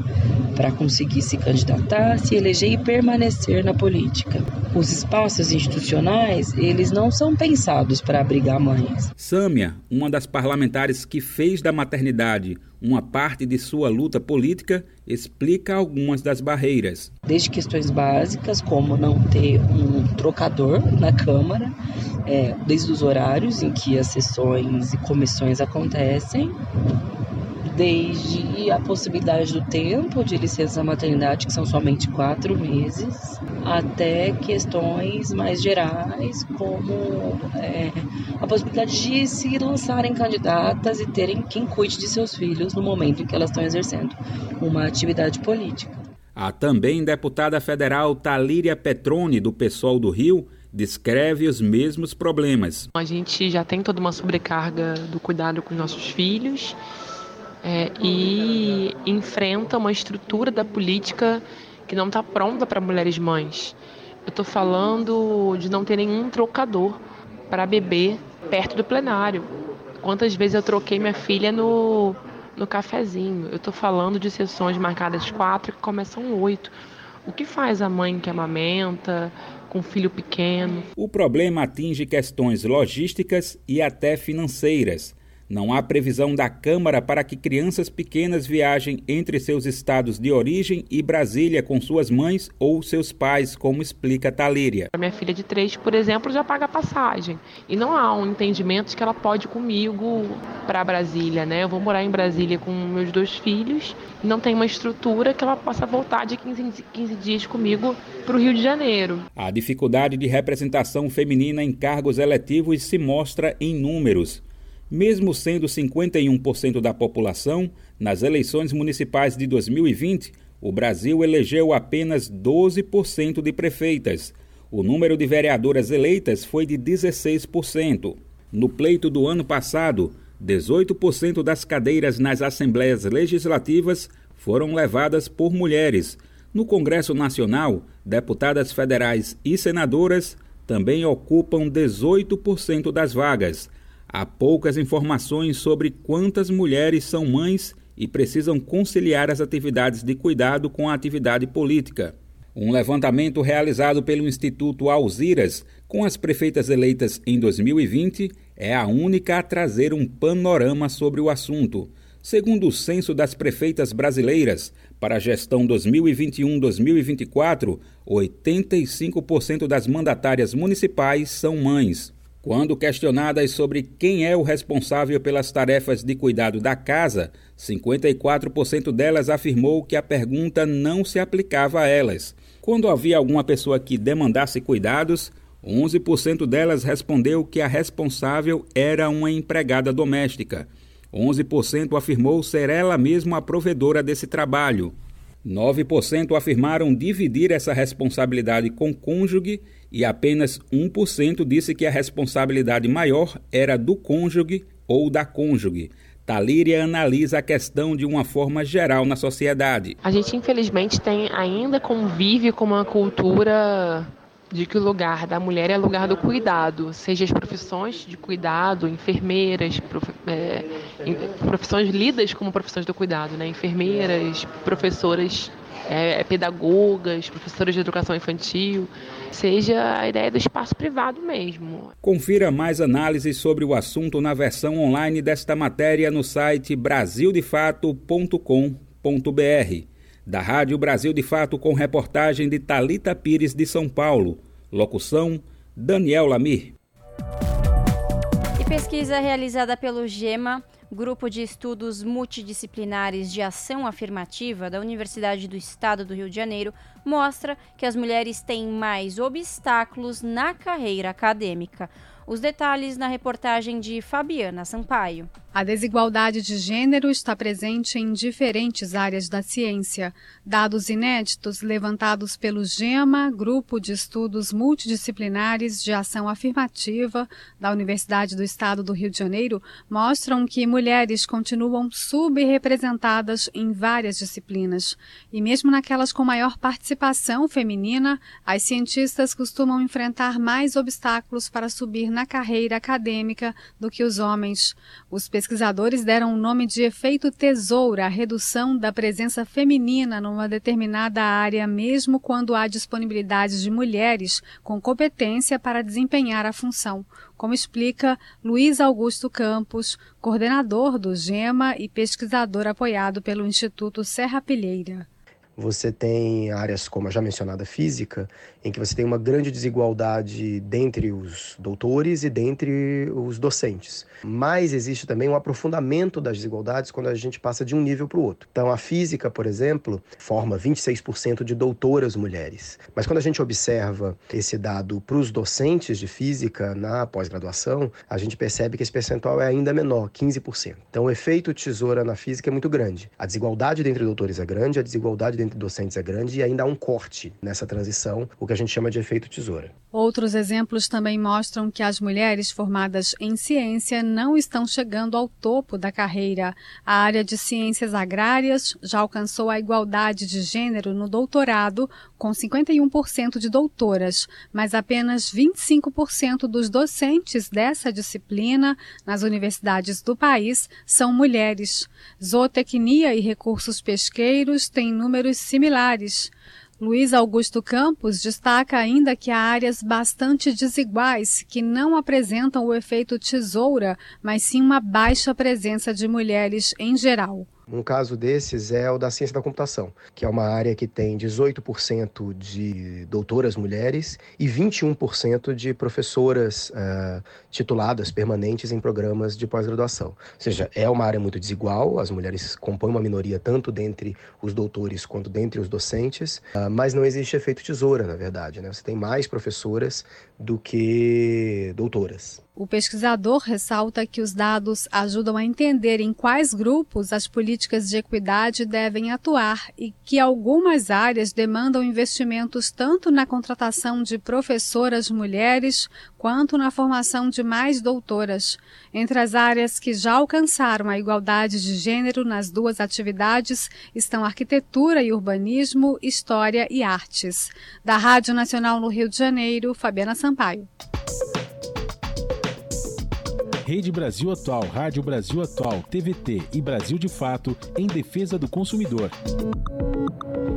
[SPEAKER 33] para conseguir se candidatar, se eleger e permanecer na política. Os espaços institucionais, eles não são pensados para abrigar mães.
[SPEAKER 22] Sâmia, uma das parlamentares que fez da maternidade uma parte de sua luta política, explica algumas das barreiras.
[SPEAKER 33] Desde questões básicas, como não ter um trocador na Câmara, é, desde os horários em que as sessões e comissões acontecem, desde a possibilidade do tempo de licença maternidade, que são somente quatro meses, até questões mais gerais, como é, a possibilidade de se lançarem candidatas e terem quem cuide de seus filhos no momento em que elas estão exercendo uma atividade política.
[SPEAKER 22] A também deputada federal Talíria Petrone, do PSOL do Rio, descreve os mesmos problemas.
[SPEAKER 34] A gente já tem toda uma sobrecarga do cuidado com os nossos filhos é, e enfrenta uma estrutura da política que não está pronta para mulheres mães. Eu estou falando de não ter nenhum trocador para bebê perto do plenário. Quantas vezes eu troquei minha filha no, no cafezinho? Eu estou falando de sessões marcadas quatro que começam oito. O que faz a mãe que amamenta, com filho pequeno?
[SPEAKER 22] O problema atinge questões logísticas e até financeiras. Não há previsão da Câmara para que crianças pequenas viajem entre seus estados de origem e Brasília com suas mães ou seus pais, como explica Talíria.
[SPEAKER 34] A minha filha de três, por exemplo, já paga passagem. E não há um entendimento de que ela pode ir comigo para Brasília, né? Eu vou morar em Brasília com meus dois filhos não tem uma estrutura que ela possa voltar de 15, 15 dias comigo para o Rio de Janeiro.
[SPEAKER 22] A dificuldade de representação feminina em cargos eletivos se mostra em números. Mesmo sendo 51% da população, nas eleições municipais de 2020, o Brasil elegeu apenas 12% de prefeitas. O número de vereadoras eleitas foi de 16%. No pleito do ano passado, 18% das cadeiras nas assembleias legislativas foram levadas por mulheres. No Congresso Nacional, deputadas federais e senadoras também ocupam 18% das vagas. Há poucas informações sobre quantas mulheres são mães e precisam conciliar as atividades de cuidado com a atividade política. Um levantamento realizado pelo Instituto Alziras com as prefeitas eleitas em 2020 é a única a trazer um panorama sobre o assunto. Segundo o censo das prefeitas brasileiras, para a gestão 2021-2024, 85% das mandatárias municipais são mães. Quando questionadas sobre quem é o responsável pelas tarefas de cuidado da casa, 54% delas afirmou que a pergunta não se aplicava a elas. Quando havia alguma pessoa que demandasse cuidados, 11% delas respondeu que a responsável era uma empregada doméstica. 11% afirmou ser ela mesma a provedora desse trabalho. 9% afirmaram dividir essa responsabilidade com cônjuge e apenas 1% disse que a responsabilidade maior era do cônjuge ou da cônjuge. Talíria analisa a questão de uma forma geral na sociedade.
[SPEAKER 34] A gente, infelizmente, tem ainda convive com uma cultura de que o lugar da mulher é lugar do cuidado, seja as profissões de cuidado, enfermeiras, prof, é, profissões lidas como profissões do cuidado, né? enfermeiras, professoras, é, pedagogas, professoras de educação infantil, seja a ideia do espaço privado mesmo.
[SPEAKER 22] Confira mais análises sobre o assunto na versão online desta matéria no site brasildefato.com.br da Rádio Brasil de Fato com reportagem de Talita Pires de São Paulo. Locução: Daniel Lamir.
[SPEAKER 3] E pesquisa realizada pelo GEMA, Grupo de Estudos Multidisciplinares de Ação Afirmativa da Universidade do Estado do Rio de Janeiro, mostra que as mulheres têm mais obstáculos na carreira acadêmica. Os detalhes na reportagem de Fabiana Sampaio.
[SPEAKER 35] A desigualdade de gênero está presente em diferentes áreas da ciência. Dados inéditos levantados pelo GEMA, Grupo de Estudos Multidisciplinares de Ação Afirmativa da Universidade do Estado do Rio de Janeiro, mostram que mulheres continuam subrepresentadas em várias disciplinas. E mesmo naquelas com maior participação feminina, as cientistas costumam enfrentar mais obstáculos para subir na carreira acadêmica do que os homens. Os pesquisadores deram o nome de efeito tesoura à redução da presença feminina numa determinada área, mesmo quando há disponibilidade de mulheres com competência para desempenhar a função, como explica Luiz Augusto Campos, coordenador do GEMA e pesquisador apoiado pelo Instituto Serra Pilheira.
[SPEAKER 36] Você tem áreas como a já mencionada física, em que você tem uma grande desigualdade dentre os doutores e dentre os docentes. Mas existe também um aprofundamento das desigualdades quando a gente passa de um nível para o outro. Então, a física, por exemplo, forma 26% de doutoras mulheres. Mas quando a gente observa esse dado para os docentes de física na pós-graduação, a gente percebe que esse percentual é ainda menor, 15%. Então, o efeito tesoura na física é muito grande. A desigualdade entre doutores é grande, a desigualdade entre docentes é grande e ainda há um corte nessa transição, o que a gente chama de efeito tesoura.
[SPEAKER 35] Outros exemplos também mostram que as mulheres formadas em ciência não estão chegando ao topo da carreira. A área de ciências agrárias já alcançou a igualdade de gênero no doutorado, com 51% de doutoras, mas apenas 25% dos docentes dessa disciplina nas universidades do país são mulheres. Zootecnia e recursos pesqueiros têm números similares. Luiz Augusto Campos destaca ainda que há áreas bastante desiguais que não apresentam o efeito tesoura, mas sim uma baixa presença de mulheres em geral.
[SPEAKER 36] Um caso desses é o da ciência da computação, que é uma área que tem 18% de doutoras mulheres e 21% de professoras uh, tituladas permanentes em programas de pós-graduação. Ou seja, é uma área muito desigual, as mulheres compõem uma minoria tanto dentre os doutores quanto dentre os docentes, uh, mas não existe efeito tesoura, na verdade. Né? Você tem mais professoras do que doutoras.
[SPEAKER 35] O pesquisador ressalta que os dados ajudam a entender em quais grupos as políticas de equidade devem atuar e que algumas áreas demandam investimentos tanto na contratação de professoras mulheres quanto na formação de mais doutoras. Entre as áreas que já alcançaram a igualdade de gênero nas duas atividades estão arquitetura e urbanismo, história e artes. Da Rádio Nacional no Rio de Janeiro, Fabiana Sampaio.
[SPEAKER 2] Rede Brasil Atual, Rádio Brasil Atual, TVT e Brasil de Fato em defesa do consumidor.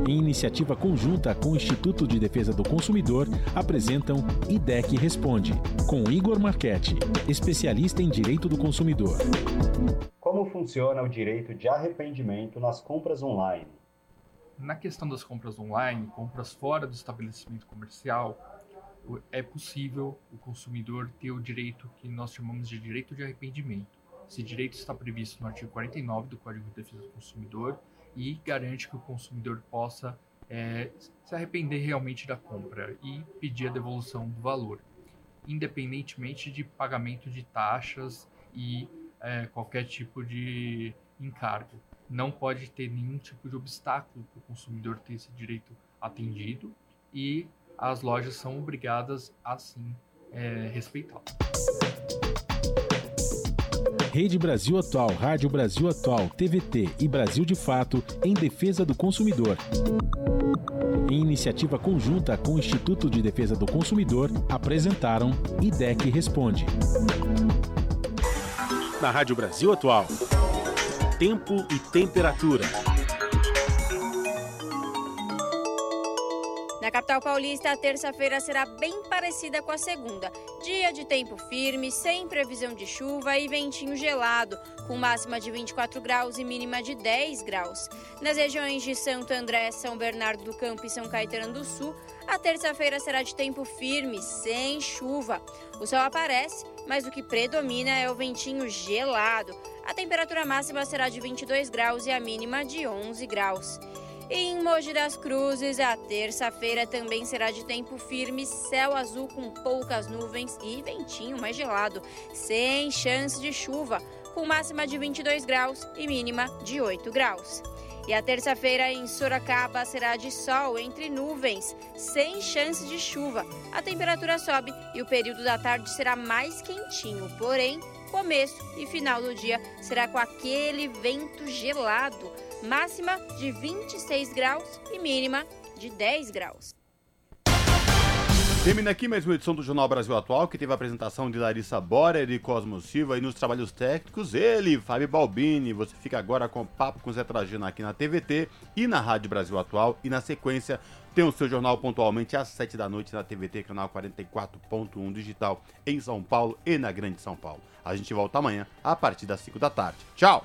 [SPEAKER 2] Em iniciativa conjunta com o Instituto de Defesa do Consumidor, apresentam IDEC Responde, com Igor Marchetti, especialista em direito do consumidor.
[SPEAKER 37] Como funciona o direito de arrependimento nas compras online?
[SPEAKER 38] Na questão das compras online, compras fora do estabelecimento comercial, é possível o consumidor ter o direito que nós chamamos de direito de arrependimento. Esse direito está previsto no artigo 49 do Código de Defesa do Consumidor e garante que o consumidor possa é, se arrepender realmente da compra e pedir a devolução do valor, independentemente de pagamento de taxas e é, qualquer tipo de encargo. Não pode ter nenhum tipo de obstáculo para o consumidor ter esse direito atendido e as lojas são obrigadas a sim é, respeitá-lo.
[SPEAKER 2] Rede Brasil Atual, Rádio Brasil Atual, TVT e Brasil de Fato em defesa do consumidor. Em iniciativa conjunta com o Instituto de Defesa do Consumidor, apresentaram IDEC Responde. Na Rádio Brasil Atual. Tempo e temperatura.
[SPEAKER 3] Paulista, a terça-feira será bem parecida com a segunda. Dia de tempo firme, sem previsão de chuva e ventinho gelado, com máxima de 24 graus e mínima de 10 graus. Nas regiões de Santo André, São Bernardo do Campo e São Caetano do Sul, a terça-feira será de tempo firme, sem chuva. O sol aparece, mas o que predomina é o ventinho gelado. A temperatura máxima será de 22 graus e a mínima de 11 graus. Em Mogi das Cruzes, a terça-feira também será de tempo firme, céu azul com poucas nuvens e ventinho mais gelado, sem chance de chuva, com máxima de 22 graus e mínima de 8 graus. E a terça-feira em Sorocaba será de sol entre nuvens, sem chance de chuva. A temperatura sobe e o período da tarde será mais quentinho, porém, começo e final do dia será com aquele vento gelado máxima de 26 graus e mínima de 10 graus.
[SPEAKER 1] Termina aqui mais uma edição do Jornal Brasil Atual, que teve a apresentação de Larissa Borer e Cosmo Silva e nos trabalhos técnicos, ele, Fábio Balbini. Você fica agora com o Papo com Zé Trajano aqui na TVT e na Rádio Brasil Atual. E na sequência tem o seu jornal pontualmente às 7 da noite na TVT, canal 44.1 digital em São Paulo e na Grande São Paulo. A gente volta amanhã a partir das 5 da tarde. Tchau!